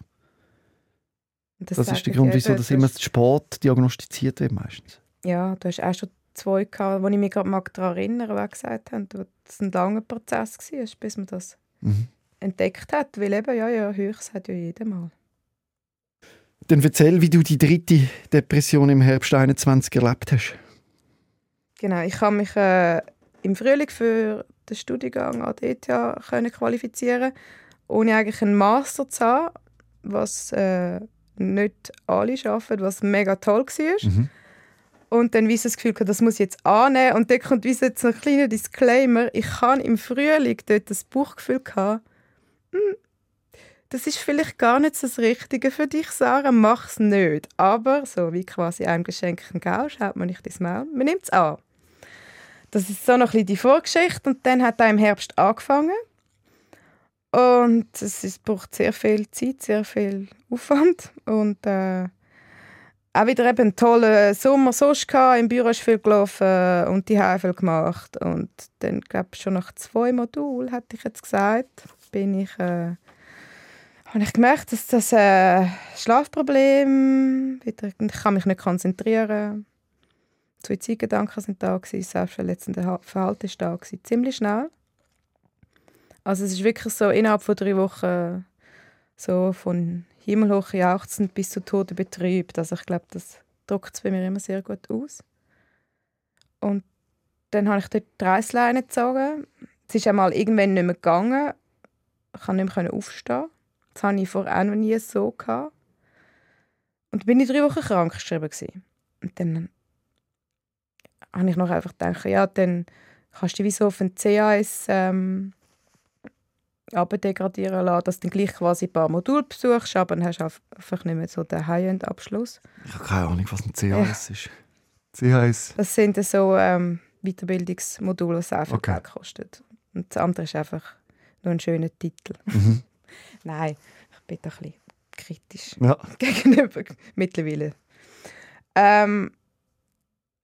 C: Das,
D: das
C: ist der Grund, wieso
D: eben,
C: das
D: du
C: immer spät diagnostiziert wird meistens.
D: Ja, du hast auch schon zwei gehabt, wo ich mich gerade daran erinnere, die gesagt haben, dass es ein langer Prozess war, bis man das
C: Mhm.
D: entdeckt hat. Weil eben, ja, ja, Höchst hat ja jeder mal.
C: Dann erzähl, wie du die dritte Depression im Herbst 21 erlebt hast.
D: Genau, ich habe mich äh, im Frühling für den Studiengang an der ETH können qualifizieren, ohne eigentlich einen Master zu haben, was äh, nicht alle schaffen, was mega toll war.
C: Mhm.
D: Und dann wie das Gefühl, das muss ich jetzt annehmen. Und dann kommt wie jetzt ein kleiner Disclaimer. Ich hatte im Frühling dort das Buchgefühl, gehabt, «Hm, das ist vielleicht gar nicht das Richtige für dich, Sarah, mach es nicht. Aber so wie quasi einem Geschenk ein Gau, schaut man nicht ins Maul, man nimmt es an. das ist so noch ein die Vorgeschichte und dann hat er im Herbst angefangen und es, es braucht sehr viel Zeit, sehr viel Aufwand und äh, auch wieder eben einen tollen Sommer sonst gehabt. Im Büro ist viel gelaufen und die haben viel gemacht. Und dann, glaube schon nach zwei Modulen, hätte ich jetzt gesagt, bin ich, äh, habe ich gemerkt, dass das äh, Schlafproblem, wieder, ich kann mich nicht konzentrieren. Suizidgedanken sind da gewesen, selbstverletzende Verhalten ist da gewesen, ziemlich schnell. Also es ist wirklich so innerhalb von drei Wochen so von himmelhoch jauchzend bis zu Tode betrübt. Also ich glaube, das drückt es bei mir immer sehr gut aus. Und dann habe ich dort die Reissleine gezogen. Es ist einmal irgendwann nicht mehr gegangen. Ich konnte nicht mehr aufstehen. Das hatte ich vorher auch noch nie so. Gehabt. Und dann bin ich drei Wochen krank geschrieben. Und dann habe ich noch einfach gedacht, ja, dann kannst du dich wie so auf ein CAS ähm, abdegradieren lassen, dass du dann gleich quasi ein paar Module besuchst, aber dann hast du einfach nicht mehr so den High-End-Abschluss.
C: Ich habe keine Ahnung, was ein CAS ja. ist. CAS?
D: Das sind so ähm, Weiterbildungsmodule, die einfach okay. Geld kosten. Und das andere ist einfach nur ein schöner Titel. Mhm. Nein, ich bin da ein bisschen kritisch ja. *laughs* gegenüber mittlerweile. Ähm,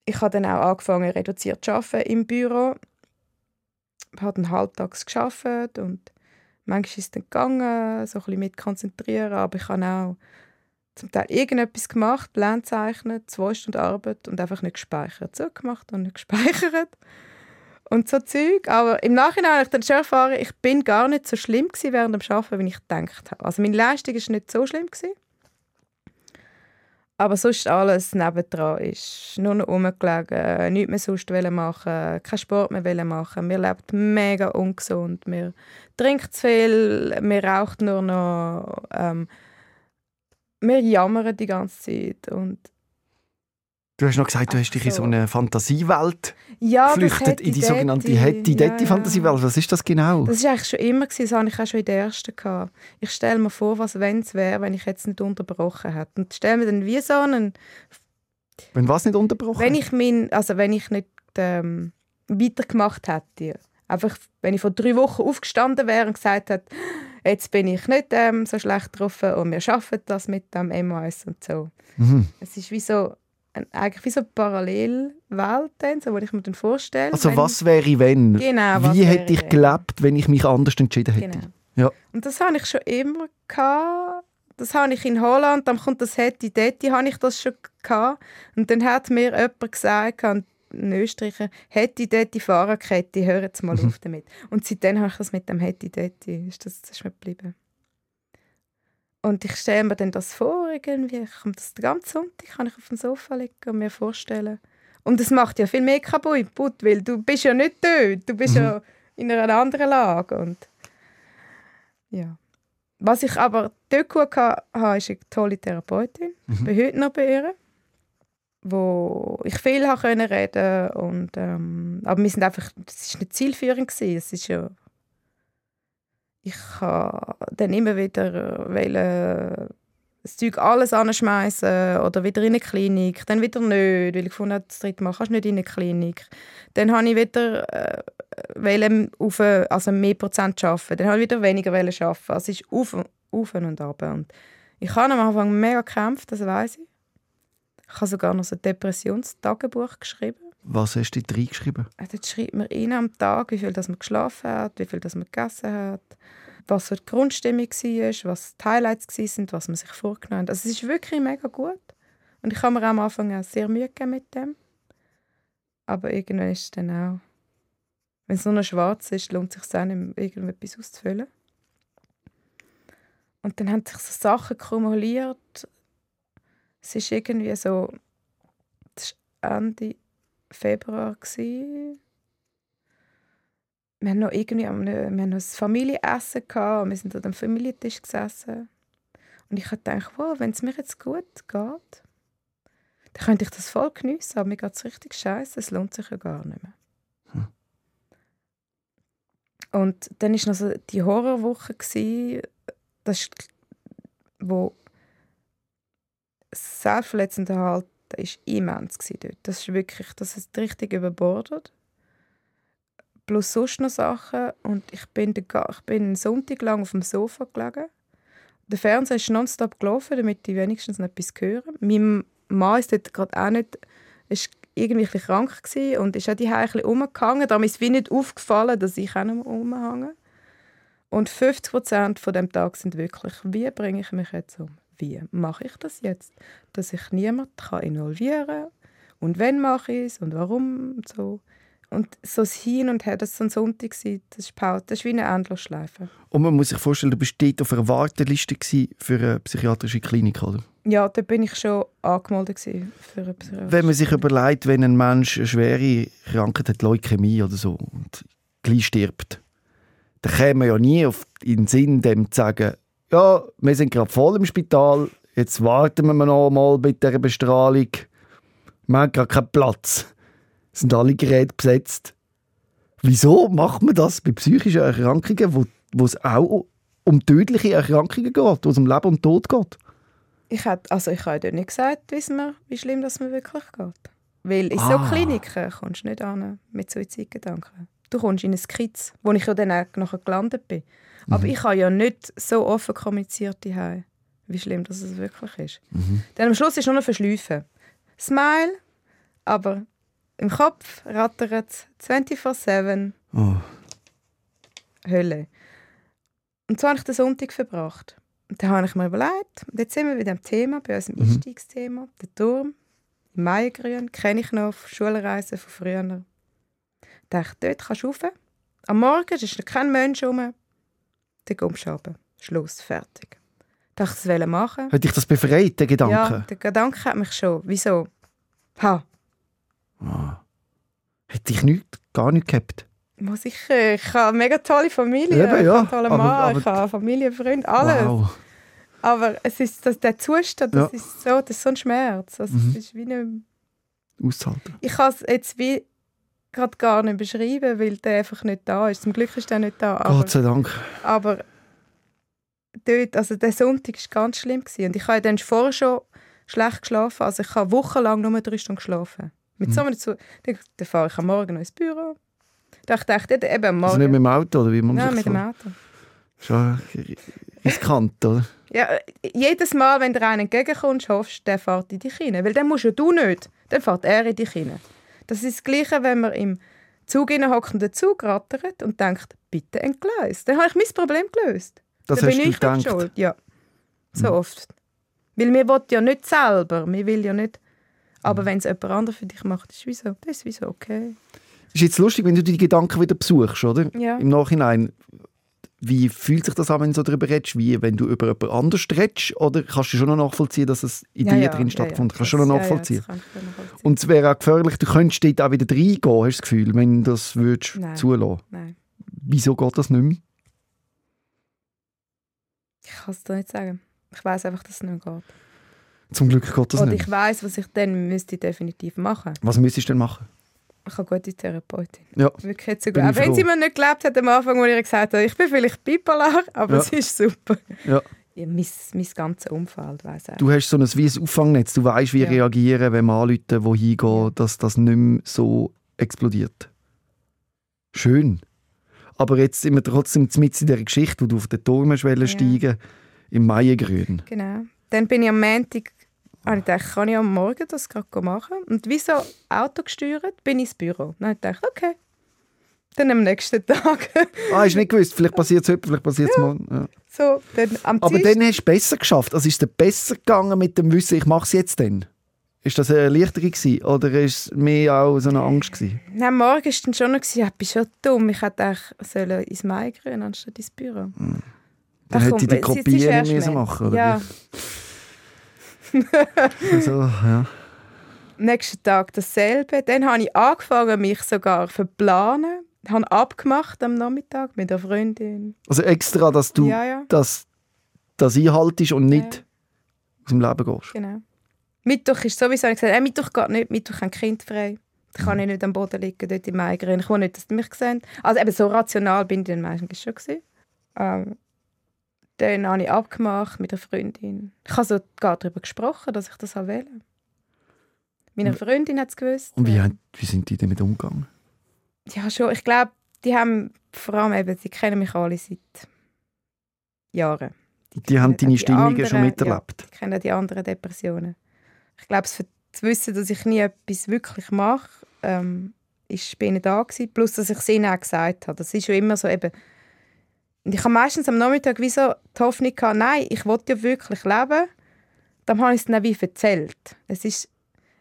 D: ich habe dann auch angefangen, reduziert zu arbeiten im Büro. Ich habe dann halbtags gearbeitet und Manchmal ist es dann gegangen, so ein bisschen mit konzentrieren, aber ich habe auch zum Teil irgendetwas gemacht, Pläne zeichnen, zwei Stunden Arbeit und einfach nicht gespeichert. So gemacht und nicht gespeichert. Und so Zeug. Aber im Nachhinein habe ich dann schon erfahren, ich bin gar nicht so schlimm gewesen während dem Arbeiten, wie ich gedacht habe. Also meine Leistung war nicht so schlimm. Gewesen. Aber sonst alles nebendran ist nur noch rumgelegen, nichts mehr sonst machen, keinen Sport mehr machen. Wir leben mega ungesund, wir trinken zu viel, wir rauchen nur noch, ähm, wir jammern die ganze Zeit und
C: Du hast noch gesagt, du hast dich in so eine Fantasiewelt ja, geflüchtet, in die sogenannte Hetty-Detti-Fantasiewelt. Ja, Was ist das genau?
D: Das war eigentlich schon immer, gewesen, das hatte ich auch schon in der ersten. Gehabt. Ich stelle mir vor, was wenn es wäre, wenn ich jetzt nicht unterbrochen hätte. Und stelle mir dann wie so einen...
C: Wenn was nicht unterbrochen?
D: Wenn ich, mein, also wenn ich nicht ähm, weitergemacht hätte. Einfach, wenn ich vor drei Wochen aufgestanden wäre und gesagt hätte, jetzt bin ich nicht ähm, so schlecht drauf und wir schaffen das mit dem MOS und so. Mhm. Es ist wie so eigentlich wie so eine Parallelwelt, dann, so, die ich mir dann vorstelle.
C: Also was wäre wenn? Genau, Wie hätte ich gelebt, wenn ich mich anders entschieden hätte? Genau. Ja.
D: Und das habe ich schon immer gehabt. Das habe ich in Holland, dann kommt das hätte dort, habe ich das schon gehabt. Und dann hat mir jemand gesagt, ein Österreicher, hätte dort die Fahrerkette, hör jetzt mal mhm. auf damit. Und seitdem habe ich das mit dem hätte dort, ist das, das ist mir geblieben. Und ich stelle mir dann das vor, irgendwie. Ich komme das den ganzen Sonntag kann ich auf dem Sofa liegen und mir vorstellen. Und es macht ja viel mehr kaputt, weil du bist ja nicht dort, du bist mhm. ja in einer anderen Lage. Und ja. Was ich aber dort gut hatte, ist eine tolle Therapeutin. Mhm. Ich bin heute noch bei ihr, wo ich viel reden konnte. Und, ähm, aber wir sind einfach, das war nicht zielführend. Es ist ja ich habe dann immer wieder äh, wollen, das Zeug alles anschmeißen oder wieder in eine Klinik, dann wieder nicht, weil ich gefunden das dritte Mal kannst du nicht in eine Klinik. Dann habe ich wieder äh, auf, also mehr Prozent arbeiten, dann habe ich wieder weniger arbeiten. Also es ist auf, auf und ab. Und ich habe am Anfang mega gekämpft, das weiß ich. Ich habe sogar noch so ein Depressionstagebuch geschrieben.
C: Was hast du da reingeschrieben?
D: Dort schreibt man rein am Tag, wie viel das man geschlafen hat, wie viel das man gegessen hat, was so die Grundstimmung war, was die Highlights waren, was man sich vorgenommen hat. Also es ist wirklich mega gut. Und ich habe mir am Anfang auch sehr Mühe gegeben mit dem. Aber irgendwann ist es dann auch... Wenn es nur noch schwarz ist, lohnt es sich auch nicht, irgendetwas auszufüllen. Und dann haben sich so Sachen kumuliert. Es ist irgendwie so... Das war Ende Februar. Gewesen wir haben noch irgendwie wir haben noch ein Familienessen gehabt, wir sind an dem Familientisch gesessen. Und ich habe gedacht, wow, wenn es mir jetzt gut geht, dann könnte ich das voll geniessen, aber mir geht es richtig scheiße, es lohnt sich ja gar nicht mehr. Hm. Und dann war noch so die Horrorwoche, das wo das selbstverletzende Halt war immens dort. Das ist wirklich, das ist richtig überbordet. plus sonst noch Sachen. Und ich bin, den, ich bin einen Sonntag lang auf dem Sofa gelegen. Der Fernseher ist nonstop gelaufen, damit ich wenigstens noch etwas höre. Mein Mann ist dort gerade auch nicht, ist irgendwie krank gewesen und ist auch die ein bisschen rumgehangen. Darum ist wie nicht aufgefallen, dass ich auch noch rumhänge. Und 50 Prozent von dem Tag sind wirklich, wie bringe ich mich jetzt um? Wie mache ich das jetzt? Dass ich niemanden kann involvieren kann. Und wenn mache ich es und warum und so. Und so das Hin und Her, das war so ein Sonntag, das Pause, das ist wie eine Endlosschleife.
C: Und man muss sich vorstellen, du bist dort auf einer Warteliste für eine psychiatrische Klinik, oder?
D: Ja, da bin ich schon angemeldet für eine Psychiatrische
C: Wenn man sich überlegt, wenn ein Mensch eine schwere Krankheit hat, Leukämie oder so, und gleich stirbt, dann käme man ja nie auf in den Sinn, dem zu sagen, ja, wir sind gerade voll im Spital, jetzt warten wir noch mal mit dieser Bestrahlung. Wir haben gerade keinen Platz. Es sind alle Geräte besetzt. Wieso macht man das bei psychischen Erkrankungen, wo, wo es auch um tödliche Erkrankungen geht, wo es um Leben und Tod geht?
D: Ich hätte, also ich habe dort nicht gesagt, wie, mir, wie schlimm das mir wirklich geht. Weil in so
C: Ah.
D: Kliniken kommst du nicht an mit Suizidgedanken. Du kommst in eine Skizze, wo ich ja dann auch nachher gelandet bin. Aber ich habe ja nicht so offen kommuniziert daheim, wie schlimm das es wirklich ist. Dann am Schluss ist nur noch verschleifen. Smile, aber im Kopf rattert es 24-7
C: Oh.
D: Hölle. Und so habe ich den Sonntag verbracht. Und dann habe ich mir überlegt, und jetzt sind wir wieder am Thema, bei unserem Einstiegsthema, der Turm, im Maigrün, kenne ich noch auf Schulreisen von früher. Ich dachte, dort kannst du rauf. Am Morgen ist noch kein Mensch rum. Dann kommst du runter. Schluss, fertig. Ich dachte, das ich machen.
C: Hat dich das befreit, der Gedanke?
D: Ja, der Gedanke hat mich schon. Wieso? Ha,
C: Hat dich nicht, gar nicht gehabt?
D: muss ich, äh, ich habe eine mega tolle Familie,
C: Eben,
D: ich
C: ja.
D: habe einen tollen Mann,
C: aber-
D: ich habe Familie, Freunde, alles.
C: Wow.
D: Aber es ist das, der Zustand, das
C: Ja.
D: ist so, das ist so ein Schmerz. Also
C: Mhm.
D: es ist wie nicht,
C: Auszuhalten.
D: ich kann es jetzt wie gerade gar nicht beschreiben, weil der einfach nicht da ist. Zum Glück ist der nicht da. Aber,
C: Gott sei Dank.
D: aber dort, also der Sonntag war ganz schlimm. Gewesen. Und ich habe dann vorher schon schlecht geschlafen. Also ich habe wochenlang nur drei Stunden geschlafen. Mit
C: Mhm.
D: so einem Zu dann, fahre ich am Morgen noch ins Büro. Da ich dachte ich, eben am
C: Also
D: Morgen...
C: nicht mit dem Auto, oder wie man
D: Nein, mit dem Auto.
C: Schon riskant, oder?
D: Ja, jedes Mal, wenn dir einer entgegenkommt, hoffst du, der fährt in dich rein. Weil dann musst ja du nicht. Dann fährt er in dich rein. Das ist das Gleiche, wenn man im Zug hockt und der Zug rattert und denkt, bitte entgleist. Dann habe ich mein Problem gelöst.
C: Das
D: dann bin ich nicht
C: gedacht.
D: schuld. Ja, so
C: Mhm.
D: oft. Weil wir wollen ja nicht selber. Wir will ja nicht...
C: Mhm.
D: Aber wenn es jemand anderes für dich macht, ist wieso? Das ist wieso okay.
C: Ist jetzt lustig, wenn du die Gedanken wieder besuchst, oder?
D: Ja.
C: Im Nachhinein. Wie fühlt sich das an, wenn du so darüber redest? Wie wenn du über jemand anders redest? Oder kannst du schon noch nachvollziehen, dass es in
D: ja,
C: dir
D: ja,
C: drin stattgefunden hat?
D: Ja,
C: Kannst du schon noch nachvollziehen?
D: Ich.
C: Und es wäre auch gefährlich, du könntest dort auch wieder reingehen, hast du das Gefühl, wenn du das würdest
D: Nein.
C: zulassen.
D: Nein,
C: Wieso geht das nicht mehr?
D: ich kann es dir nicht sagen. Ich weiß einfach, dass es nicht geht.
C: Zum Glück geht das
D: Oder
C: nicht
D: ich
C: mehr.
D: weiß, was ich dann müsste definitiv machen.
C: Was müsstest du denn machen?
D: Ich habe gute Therapeutin.
C: Ja.
D: Wirklich jetzt so
C: Bin
D: gut.
C: ich
D: Auch wenn sie mir nicht geglaubt hat am Anfang, wo ich gesagt habe, ich bin vielleicht bipolar, aber
C: Ja.
D: es ist super.
C: Ja.
D: Ja, mein, mein ganzes Umfeld weiss auch.
C: Du hast so ein, wie ein Auffangnetz. Du weißt, wie
D: Ja.
C: reagieren, wenn man anrufen, wo hingehen, dass das nicht mehr so explodiert. Schön. Aber jetzt sind wir trotzdem mit in dieser Geschichte, wo du auf den Turm hast wollen
D: Ja.
C: steigen im Maiengrün.
D: Genau. Dann bin ich am Montag, habe ich gedacht, kann ich am Morgen das gerade machen? Und wie so Auto gesteuert, bin ich ins Büro. Dann habe ich gedacht, okay. Dann am nächsten Tag.
C: Ah, hast nicht gewusst, vielleicht passiert es heute, vielleicht passiert es morgen. Ja.
D: so, dann am
C: Aber dann hast du besser geschafft. Also ist es dir besser gegangen mit dem Wissen, ich mache es jetzt dann? Ist das eine Erleichterung gewesen, oder ist es mehr auch so eine Angst gewesen?
D: Nein, am Morgen war es dann schon noch, gewesen, ja, ich bin schon dumm. Ich hätte eigentlich sollen ins Maigrün anstatt ins Büro.
C: Dann
D: Ach
C: hätte
D: komm,
C: ich die
D: es- es ist
C: Kopie nicht
D: erst
C: müssen machen oder
D: Ja?
C: So, ja.
D: am nächsten Tag dasselbe. Dann habe ich angefangen, mich sogar zu verplanen. Ich habe abgemacht am Nachmittag mit der Freundin.
C: Also extra, dass du
D: ja, ja,
C: das, das einhaltest und nicht aus dem Leben gehst.
D: genau. Mittwoch ist sowieso, ich gesagt, äh, Mittwoch geht nicht, Mittwoch haben Kind frei. Da kann ich nicht am Boden liegen, dort im Maigrün. Ich will nicht, dass sie mich sehen. Also eben so rational bin ich dann meistens schon gewesen. Ähm, dann habe ich abgemacht mit der Freundin. Ich habe sogar darüber gesprochen, dass ich das wählen will. Meine Freundin hat es gewusst.
C: Und wie, haben- wie sind die damit umgegangen?
D: Ja, schon. Ich glaube, die haben vor allem eben, sie kennen mich alle seit Jahren.
C: Die haben
D: kennen
C: deine
D: die
C: Stimmungen schon miterlebt.
D: Ja, die kennen die anderen Depressionen. Ich glaube, zu wissen, dass ich nie etwas wirklich mache, ähm, ist bei ihnen da gewesen. Plus, dass ich es ihnen auch gesagt habe. Das ist schon immer so eben... Und ich habe meistens am Nachmittag wie so die Hoffnung gehabt, nein, ich will ja wirklich leben. Dann habe ich es dann wie erzählt. Es ist,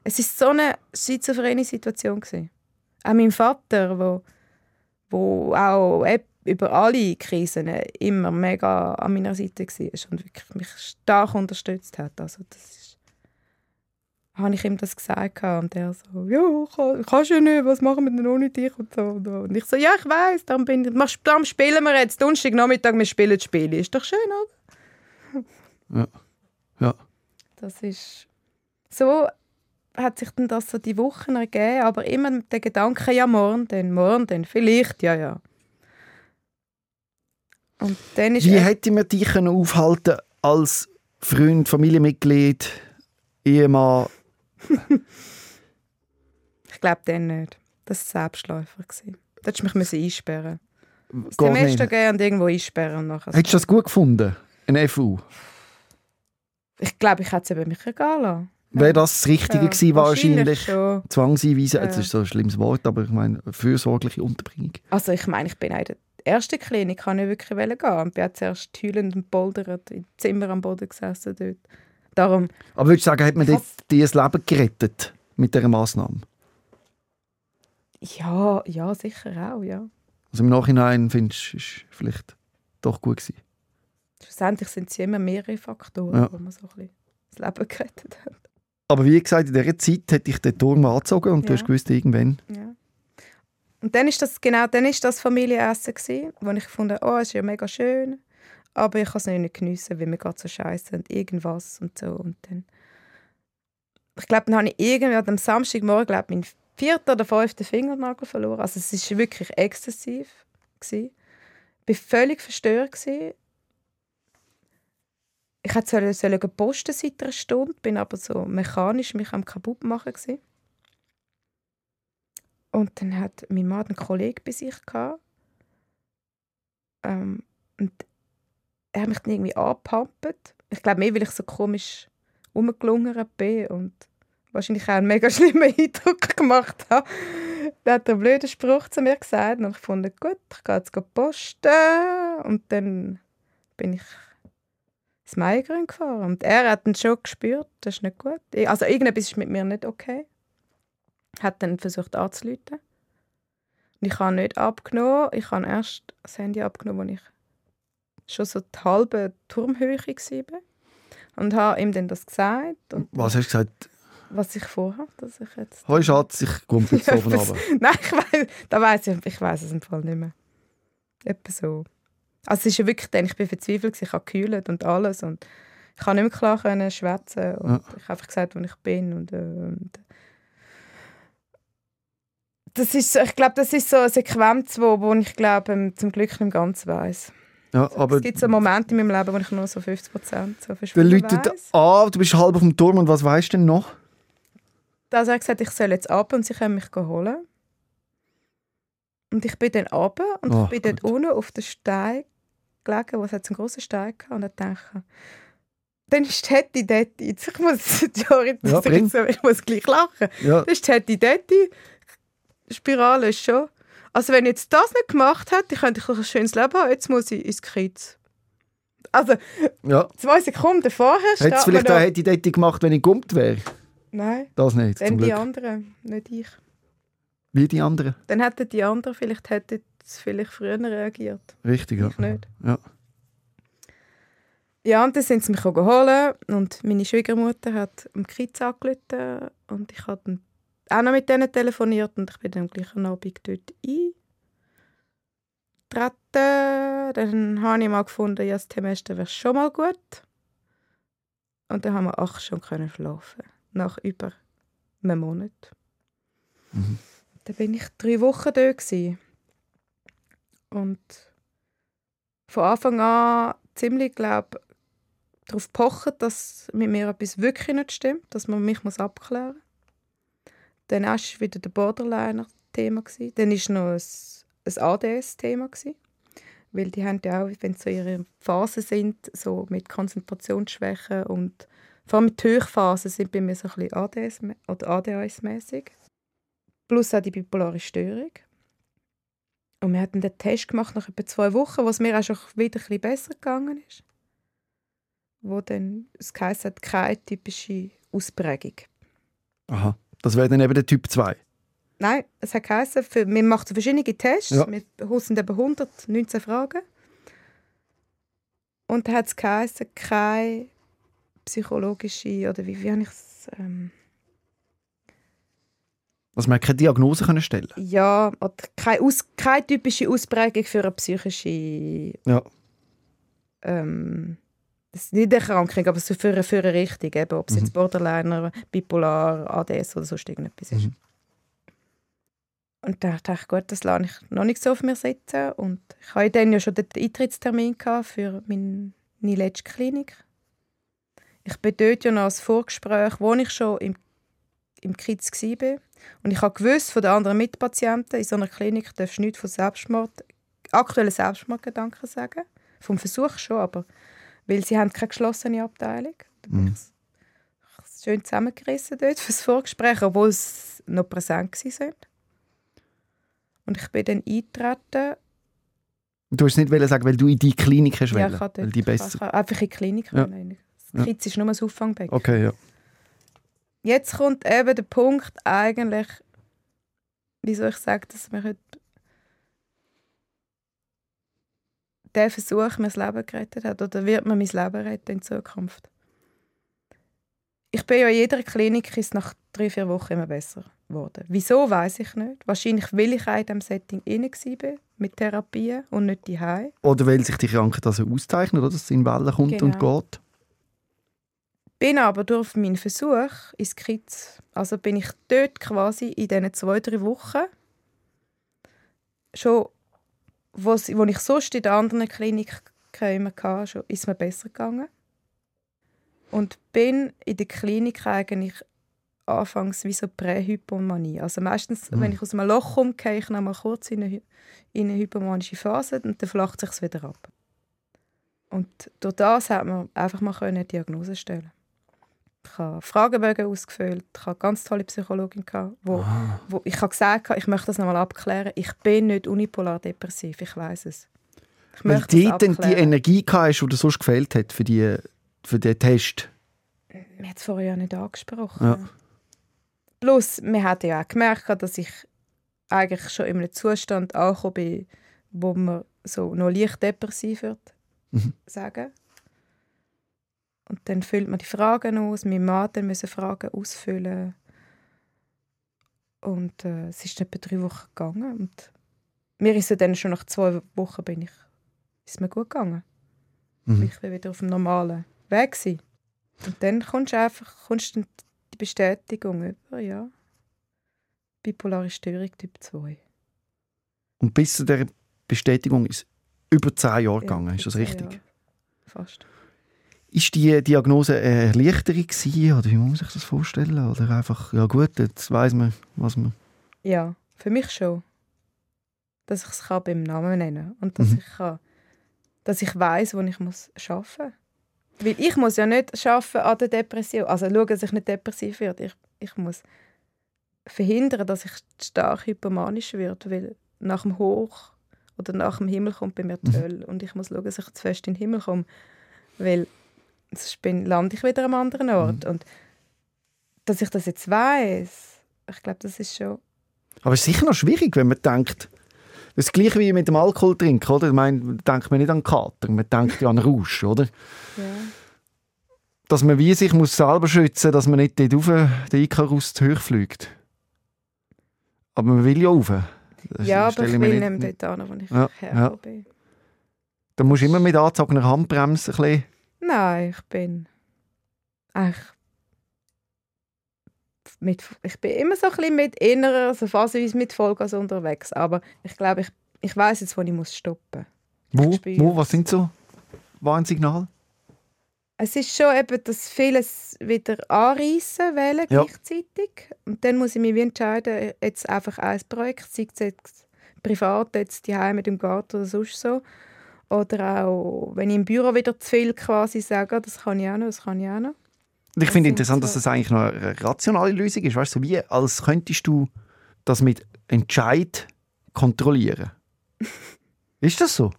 D: es ist so eine schizophrene Situation gewesen. Auch mein Vater, wo, wo auch über alle Krisen immer mega an meiner Seite war und wirklich mich stark unterstützt hat. Also das habe ich ihm das gesagt und er so, ja, kann, kannst ja nicht, was machen wir denn ohne dich und so. Und so. Und ich so, ja, ich weiß, darum, bin ich, darum spielen wir jetzt, Donnerstag Nachmittag, wir spielen das Spiel. Ist doch schön, oder?
C: Ja. Ja.
D: Das ist so hat sich dann das so die Wochen ergeben, aber immer mit dem Gedanken, ja, morgen dann, morgen dann, vielleicht, ja, ja. Und dann ist
C: Wie
D: echt-
C: hätte man dich aufhalten als Freund, Familienmitglied, Ehemann? *laughs*
D: ich glaube dann nicht. Das war Selbstläufer. gewesen. Da hättest du mich einsperren Das
C: Geht
D: Semester
C: nicht.
D: gehen und irgendwo einsperren. Und nachher
C: Hättest du das gut gefunden? Ein FU?
D: ich glaube, ich hätte es mich egal lassen.
C: Wäre das das Richtige
D: Ja,
C: gewesen, wahrscheinlich?
D: schon.
C: Zwangseinweisen,
D: Ja.
C: jetzt ist so ein schlimmes Wort, aber ich meine, fürsorgliche Unterbringung.
D: Also ich meine, ich bin in der ersten Klinik, kann ich wirklich gehen. Und bin zuerst heulend und poldernd im Zimmer am Boden gesessen dort. Darum,
C: Aber würdest du sagen, hat man dir das Leben gerettet mit dieser Massnahme?
D: ja, ja, sicher auch, ja.
C: Also im Nachhinein findest du, ist vielleicht doch gut gewesen.
D: Schlussendlich sind es immer mehrere Faktoren,
C: Ja.
D: wo man so ein bisschen das Leben gerettet hat.
C: Aber wie gesagt, in dieser Zeit hätte ich den Turm angezogen und du
D: Ja.
C: hast gewusst, irgendwann.
D: Ja. Und dann ist das genau, dann ist das Familienessen gsi, wo ich fand, oh, es ist ja mega schön, aber ich kann es nicht geniessen, weil mir geht so scheiße und irgendwas und so und dann. Ich glaube, dann habe ich irgendwie am Samstagmorgen glaub, meinen vierten oder fünften Fingernagel verloren. Also es ist wirklich exzessiv. Ich war völlig verstört. Ich hätte sollen, posten seit einer Stunde, bin aber so mechanisch mich am kaputt machen gsi. Und dann hat mein Mann einen Kollegen bei sich. Ähm, und er hat mich dann irgendwie angepumpt. Ich glaube mehr, weil ich so komisch rumgelungert bin und wahrscheinlich auch einen mega *laughs* schlimmen Eindruck gemacht habe. Dann hat er einen blöden Spruch zu mir gesagt und ich fand, gut, ich gehe jetzt posten. Und dann bin ich ins Maigrün gefahren. Und er hat dann schon gespürt, das ist nicht gut. Also irgendetwas ist mit mir nicht okay hat dann versucht anzuleiten. Und ich habe nicht abgenommen. Ich habe erst das Handy abgenommen, als ich schon so die halbe Turmhöhe war. Und habe ihm dann das gesagt.
C: Was hast du gesagt?
D: was ich vorhabe, dass ich jetzt...
C: Hoi Schatz, ich komme jetzt oben *laughs* runter.
D: Nein, ich weiß, da weiss ich, ich weiß es im Fall nicht mehr. Etwa so. Also es ist ja wirklich dann, ich bin verzweifelt, ich habe gekühlt und alles und ich kann nicht mehr klar schwätzen und
C: Ja.
D: ich habe einfach gesagt, wo ich bin und, äh, und das ist, ich glaube, das ist so eine Sequenz, wo, wo ich glaube, ähm, zum Glück nicht ganz weiß.
C: Ja, aber
D: es gibt so Momente in meinem Leben, wo ich nur so 50 Prozent so verschwunden weiss.
C: an, du bist halb auf dem Turm und was weißt du denn noch?
D: Er hat gesagt, ich soll jetzt ab und sie können mich holen. Und ich bin dann runter und
C: Oh,
D: ich bin dort unten auf den Stein gelegen, wo es einen grossen Stein gehabt. Und dann dachte dann ist die Hetty dort. Jetzt, ich muss, Jorit, *laughs*
C: Ja,
D: ich muss gleich lachen.
C: Ja,
D: Dann ist die Hetty dort. Spirale ist schon... Also wenn ich jetzt das nicht gemacht hätte, ich könnte ich ein schönes Leben haben. Jetzt muss ich ins Kiez. Also
C: ja.
D: zwei Sekunden vorher steht
C: vielleicht
D: man
C: auch hätte ich dort gemacht, wenn ich gumpt wäre?
D: Nein,
C: Das nicht,
D: dann
C: zum
D: die
C: Glück.
D: anderen, nicht ich.
C: Wie die anderen.
D: Dann hätten die anderen vielleicht, hätten vielleicht früher reagiert.
C: Richtig, ja.
D: Ich nicht.
C: Ja.
D: Ja, und dann sind sie mich auch geholt und meine Schwiegermutter hat am Kiez angerufen und ich habe auch noch mit denen telefoniert und ich bin dann am gleichen Abend dort eingetreten. Dann habe ich mal gefunden, ja, das Semester wäre schon mal gut. Und dann haben wir acht schon können schlafen nach über einem Monat.
C: Mhm.
D: Dann bin ich drei Wochen dort gewesen. und von Anfang an ziemlich glaube darauf pochen, dass mit mir etwas wirklich nicht stimmt, dass man mich muss abklären. Dann war wieder der Borderliner Thema gewesen. Dann ist noch ein, ein ADS-Thema. Weil die haben ja auch, wenn sie so in ihrer Phase sind, so mit Konzentrationsschwächen und vor allem mit Hochphasen sind bei mir so ein ADS oder ADHS-mäßig. Plus auch die bipolare Störung. Und wir hatten den Test gemacht nach etwa zwei Wochen, wo es mir auch schon wieder ein besser gegangen ist. Wo dann es heisst, hat keine typische Ausprägung.
C: Aha. Das wäre dann eben der Typ 2.
D: Nein, es hat geheißen, für, wir machen verschiedene Tests.
C: Ja.
D: Wir sind eben 119 Fragen. Und da hat es geheißen, keine psychologische, oder wie, wie habe ich es... Ähm,
C: Dass man keine Diagnose können stellen
D: ja, oder keine, Aus, keine typische Ausprägung für eine psychische...
C: Ja.
D: Ähm, das ist nicht eine Erkrankung, aber so für, eine- für eine Richtung, eben, ob es
C: Mhm.
D: jetzt Borderliner, Bipolar, ADS oder sonst irgendetwas ist.
C: Mhm.
D: Und da dachte ich, gut, das lasse ich noch nicht so auf mir sitzen. Und ich hatte dann ja schon den Eintrittstermin für meine letzte Klinik. Ich bin dort ja noch als Vorgespräch, wo ich schon im, im Kiez war. Und ich habe gewusst von den anderen Mitpatienten, in so einer Klinik darfst du nichts von Selbstmord, aktuellen Selbstmordgedanken sagen. Vom Versuch schon, aber weil sie haben keine geschlossene Abteilung. Da bin
C: Mhm.
D: ich ich schön zusammengerissen dort für das Vorgespräch, obwohl es noch präsent waren. Und ich bin dann eingetreten.
C: Du hast nicht sagen, weil du in die Klinik hast
D: Ja,
C: wollen,
D: ich habe
C: weil die
D: ich
C: besser...
D: habe einfach in die Klinik
C: Ja.
D: Das
C: Ja.
D: Kiez ist nur ein Auffangbecken.
C: Okay, ja.
D: Jetzt kommt eben der Punkt eigentlich, wieso ich sage, dass mir heute der Versuch mir das Leben gerettet hat oder wird mir mein Leben retten in Zukunft. Ich bin ja in jeder Klinik ist nach drei, vier Wochen immer besser geworden. Wieso, weiß ich nicht. Wahrscheinlich, weil ich auch in diesem Setting inne war, mit Therapien und nicht die
C: Oder weil sich die Krankheit also auszeichnet, oder? dass sie in Wellen kommt und
D: Genau.
C: geht.
D: Bin aber durch meinen Versuch ins Kiez, also bin ich dort quasi in diesen zwei, drei Wochen schon, wo, sie- wo ich sonst in der anderen Klinik hatte, schon, ist mir besser gegangen. Und bin in der Klinik eigentlich anfangs wie so Prähypomanie. Also meistens,
C: Mhm.
D: wenn ich aus einem Loch komme, gehe ich noch mal kurz in eine, in eine hypomanische Phase und dann flacht sich wieder ab. Und durch das hat man einfach mal eine Diagnose stellen. Ich habe Fragebögen ausgefüllt, ich habe eine ganz tolle Psychologin, gehabt, wo,
C: Ah.
D: wo ich habe gesagt, ich möchte das nochmal abklären. Ich bin nicht unipolar depressiv, ich weiß es. Ich
C: Weil dort dann die. Energie hast, die dir sonst gefehlt hat für, die, für den Test.
D: Wir haben es vorher ja nicht angesprochen.
C: Ja.
D: Plus, wir hatten ja auch gemerkt, dass ich eigentlich schon in einem Zustand angekommen bin, wo man so noch leicht depressiv wird,
C: Mhm.
D: sagen. Und dann füllt man die Fragen aus. Mein Mann dann müssen Fragen ausfüllen. Und äh, es ist etwa drei Wochen gegangen. Und mir ist dann schon nach zwei Wochen bin ich, ist mir gut gegangen.
C: Mhm.
D: Ich bin wieder auf dem normalen Weg. Gewesen. Und dann kommst du einfach kommst du die Bestätigung über, ja. Bipolare Störung Typ 2.
C: Und bis zu dieser Bestätigung ist über zehn Jahre gegangen.
D: Ja,
C: ist das richtig?
D: Jahre. Fast.
C: Ist die Diagnose eine Erleichterung gewesen, oder wie muss man sich das vorstellen? Oder einfach, ja gut, jetzt weiss man, was man...
D: Ja, für mich schon. Dass ich es kann beim Namen nennen und dass
C: Mhm.
D: ich kann, dass ich weiß, wo ich muss schaffen. Weil ich muss ja nicht schaffen an der Depression, also schauen, dass ich nicht depressiv werde. Ich, ich muss verhindern, dass ich stark hypomanisch werde, weil nach dem Hoch oder nach dem Himmel kommt bei mir die
C: Mhm.
D: Hölle und ich muss schauen, dass ich zu fest in den Himmel komme, weil sonst bin, lande ich wieder am anderen Ort. Und dass ich das jetzt weiß, ich glaube, das ist schon
C: Aber es ist sicher noch schwierig, wenn man denkt, das ist gleich wie mit dem Alkohol trinken, oder? Ich meine, da denkt man nicht an Kater, man denkt ja an Rausch, oder?
D: ja.
C: Dass man wie sich muss selber schützen dass man nicht dort auf den Icarus zu hoch fliegt. Aber man will ja rauf. Das
D: Ja, aber ich will
C: nicht-
D: nicht dort hin, wo ich
C: Ja,
D: hergekommen bin.
C: Da musst du immer mit angezogener Handbremse ein bisschen...
D: Nein, ich bin eigentlich mit, ich bin immer so ein bisschen mit innerer, so phasenweise mit Vollgas unterwegs. Aber ich glaube, ich, ich weiß jetzt, wo ich muss stoppen
C: Wo,
D: spüre
C: wo
D: es.
C: was sind so Warnsignale?
D: Es ist schon eben, dass vieles wieder anreissen wollen
C: Ja.
D: gleichzeitig. Und dann muss ich mich wie entscheiden, jetzt einfach ein Projekt, sei es jetzt privat jetzt die mit dem Garten oder sonst so. Oder auch, wenn ich im Büro wieder zu viel quasi sage, das kann ich auch noch, das kann ich auch noch.
C: Und ich
D: Das
C: finde
D: sind
C: interessant,
D: so-
C: dass das eigentlich noch eine rationale Lösung ist. Weißt du, so wie als könntest du das mit Entscheid kontrollieren. *laughs* ist das so?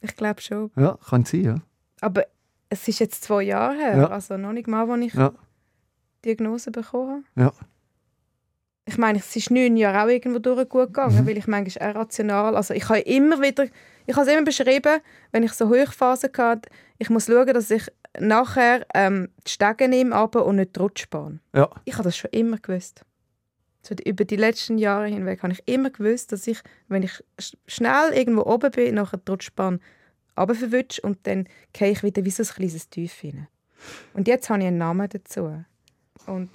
D: Ich glaube schon.
C: Ja, kann sein, ja.
D: Aber es ist jetzt zwei Jahre her,
C: Ja.
D: also noch nicht mal, als ich
C: Ja.
D: die Diagnose bekommen habe.
C: Ja.
D: Ich meine, es ist neun Jahre auch irgendwo durch gut gegangen,
C: Mhm.
D: weil ich manchmal auch rational, also ich habe immer wieder, ich habe es immer beschrieben, wenn ich so Hochphasen hatte, ich muss schauen, dass ich nachher ähm, die Stege nehme runter und nicht die Rutschbahn.
C: Ja.
D: Ich habe das schon immer gewusst. So über die letzten Jahre hinweg habe ich immer gewusst, dass ich, wenn ich sch- schnell irgendwo oben bin, nachher die Rutschbahn runterverwünsche und dann gehe ich wieder wie so ein kleines Tief rein. Und jetzt habe ich einen Namen dazu. Und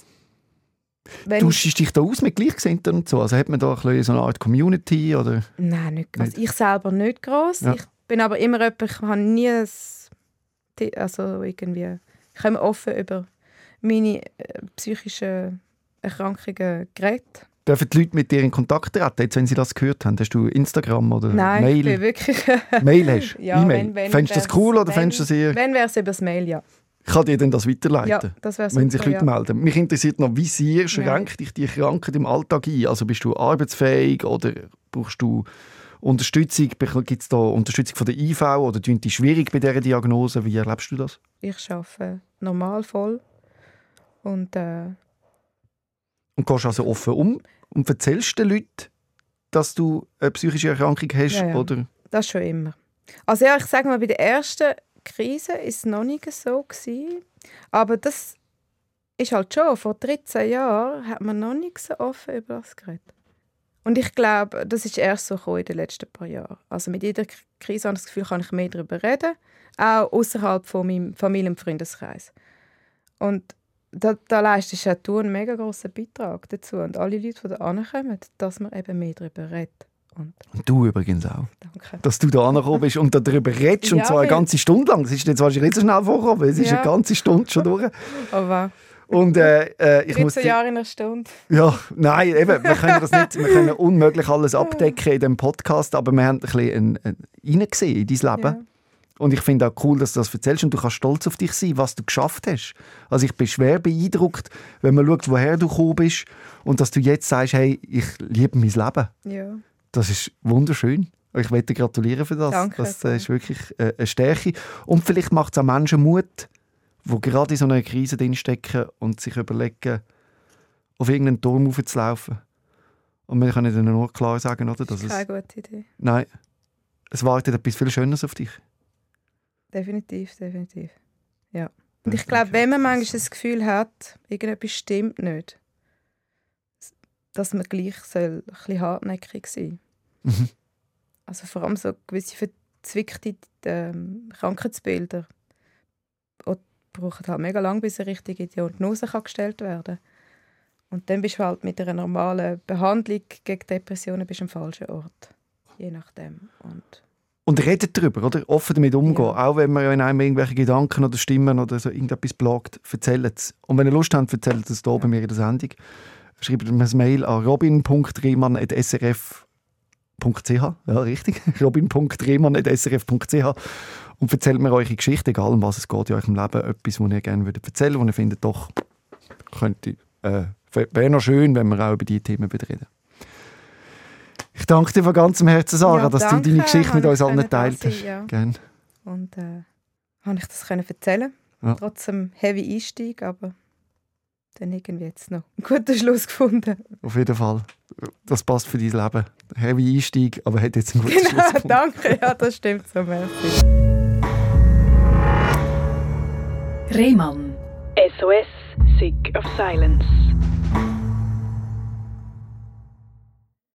D: wenn
C: Du schießt dich da aus mit Gleichgesinnten und so? Also hat man da ein so eine Art Community oder...
D: Nein, nicht, also
C: Nicht?
D: ich selber nicht groß.
C: Ja.
D: Ich bin aber immer jemand, ich habe nie ein, also irgendwie, ich habe offen über meine äh, psychischen Erkrankungen geredet.
C: Dürfen die Leute mit dir in Kontakt treten, jetzt, wenn sie das gehört haben? Hast du Instagram oder
D: Nein,
C: Mail?
D: wirklich...
C: Mail hast du? *laughs*
D: Ja,
C: E-Mail? Fändest du das cool oder
D: wenn-
C: fändest du das eher...
D: Wenn wäre es über das Mail, ja.
C: Ich kann dir dann das weiterleiten?
D: Ja, das super,
C: wenn sich Leute
D: ja.
C: melden. Mich interessiert noch, wie sehr schränkt dich die Krankheit im Alltag ein? Also bist du arbeitsfähig oder brauchst du Unterstützung? Gibt es da Unterstützung von der IV oder tun die schwierig bei dieser Diagnose? Wie erlebst du das?
D: Ich arbeite normal voll. Und äh,
C: Und gehst also offen um und erzählst den Leuten, dass du eine psychische Erkrankung hast?
D: Ja, ja.
C: Oder?
D: das schon immer. Also ja, ich sage mal, bei der ersten Krise es noch nicht so. Gewesen. Aber das ist halt schon, vor 13 Jahren hat man noch nicht so offen über das geredet. Und ich glaube, das ist erst so in den letzten paar Jahren. Also mit jeder Krise habe ich das Gefühl, kann ich mehr darüber reden, auch außerhalb von meinem Familien- und Freundeskreis. Und da, da leistest ja du einen mega grossen Beitrag dazu. Und alle Leute, die da ankommen, dass man eben mehr darüber redet. Und
C: Und du übrigens auch.
D: danke.
C: Dass du da angekommen bist und darüber redest, und
D: Ja,
C: zwar eine ganze Stunde lang. Das ist jetzt wahrscheinlich nicht so schnell vorgekommen, es ist
D: Ja.
C: eine ganze Stunde schon durch.
D: Wow.
C: Und äh, äh, ich muss
D: 13
C: dir-
D: Jahre in einer Stunde.
C: Ja, nein, eben, wir können das nicht, wir können unmöglich alles abdecken in dem Podcast, aber wir haben ein bisschen ein, ein, reingesehen in dein Leben.
D: Ja.
C: Und ich finde auch cool, dass du das erzählst und du kannst stolz auf dich sein, was du geschafft hast. Also ich bin schwer beeindruckt, wenn man schaut, woher du gekommen bist und dass du jetzt sagst, hey, ich liebe mein Leben.
D: Ja.
C: Das ist wunderschön. Ich möchte dir gratulieren für das.
D: Danke,
C: das äh, ist wirklich äh, eine Stärke. Und vielleicht macht es auch Menschen Mut, die gerade in so einer Krise drinstecken und sich überlegen, auf irgendeinen Turm aufzulaufen. Und wir können ihnen nur klar sagen, oder, dass es,
D: Keine gute Idee.
C: nein, es wartet etwas viel Schöneres auf dich.
D: Definitiv, definitiv. Ja. Und ich glaube, wenn man manchmal das Gefühl hat, irgendetwas stimmt nicht, dass man gleich soll ein bisschen hartnäckig sein
C: Mhm.
D: Also vor allem so gewisse verzwickte ähm, Krankheitsbilder auch brauchen halt mega lang, bis eine richtige Diagnose kann gestellt werden Und dann bist du halt mit einer normalen Behandlung gegen Depressionen bist am falschen Ort. Je nachdem. Und
C: Und redet darüber, oder? Offen damit umgehen.
D: Ja.
C: Auch wenn man in einem irgendwelche Gedanken oder Stimmen oder so irgendetwas plagt, erzählt es. Und wenn ihr Lust habt, erzählt es hier bei mir in der Sendung. Schreibt mir ein Mail an robin.rehmann.srf.ch Ja, richtig. *laughs* robin.rehmann.srf.ch und erzählt mir eure Geschichte, egal um was es geht in eurem Leben. Etwas, was ihr gerne würdet erzählen würdet, wo ihr findet, doch, könnte, äh, wäre noch schön, wenn wir auch über diese Themen reden. Ich danke dir von ganzem Herzen, Sarah,
D: Ja,
C: dass
D: danke,
C: du deine Geschichte mit uns allen geteilt
D: sein,
C: hast.
D: ja.
C: Gerne.
D: Und äh, habe ich das können erzählen.
C: Ja.
D: Trotzdem heavy Einstieg, aber dann irgendwie jetzt noch einen guten Schluss gefunden.
C: Auf jeden Fall. Das passt für dein Leben. Heavy Einstieg, aber hat jetzt einen guten Schluss
D: Genau,
C: gefunden.
D: danke, ja, das stimmt so, merci.
A: Rehmann.
B: SOS, Sick of Silence.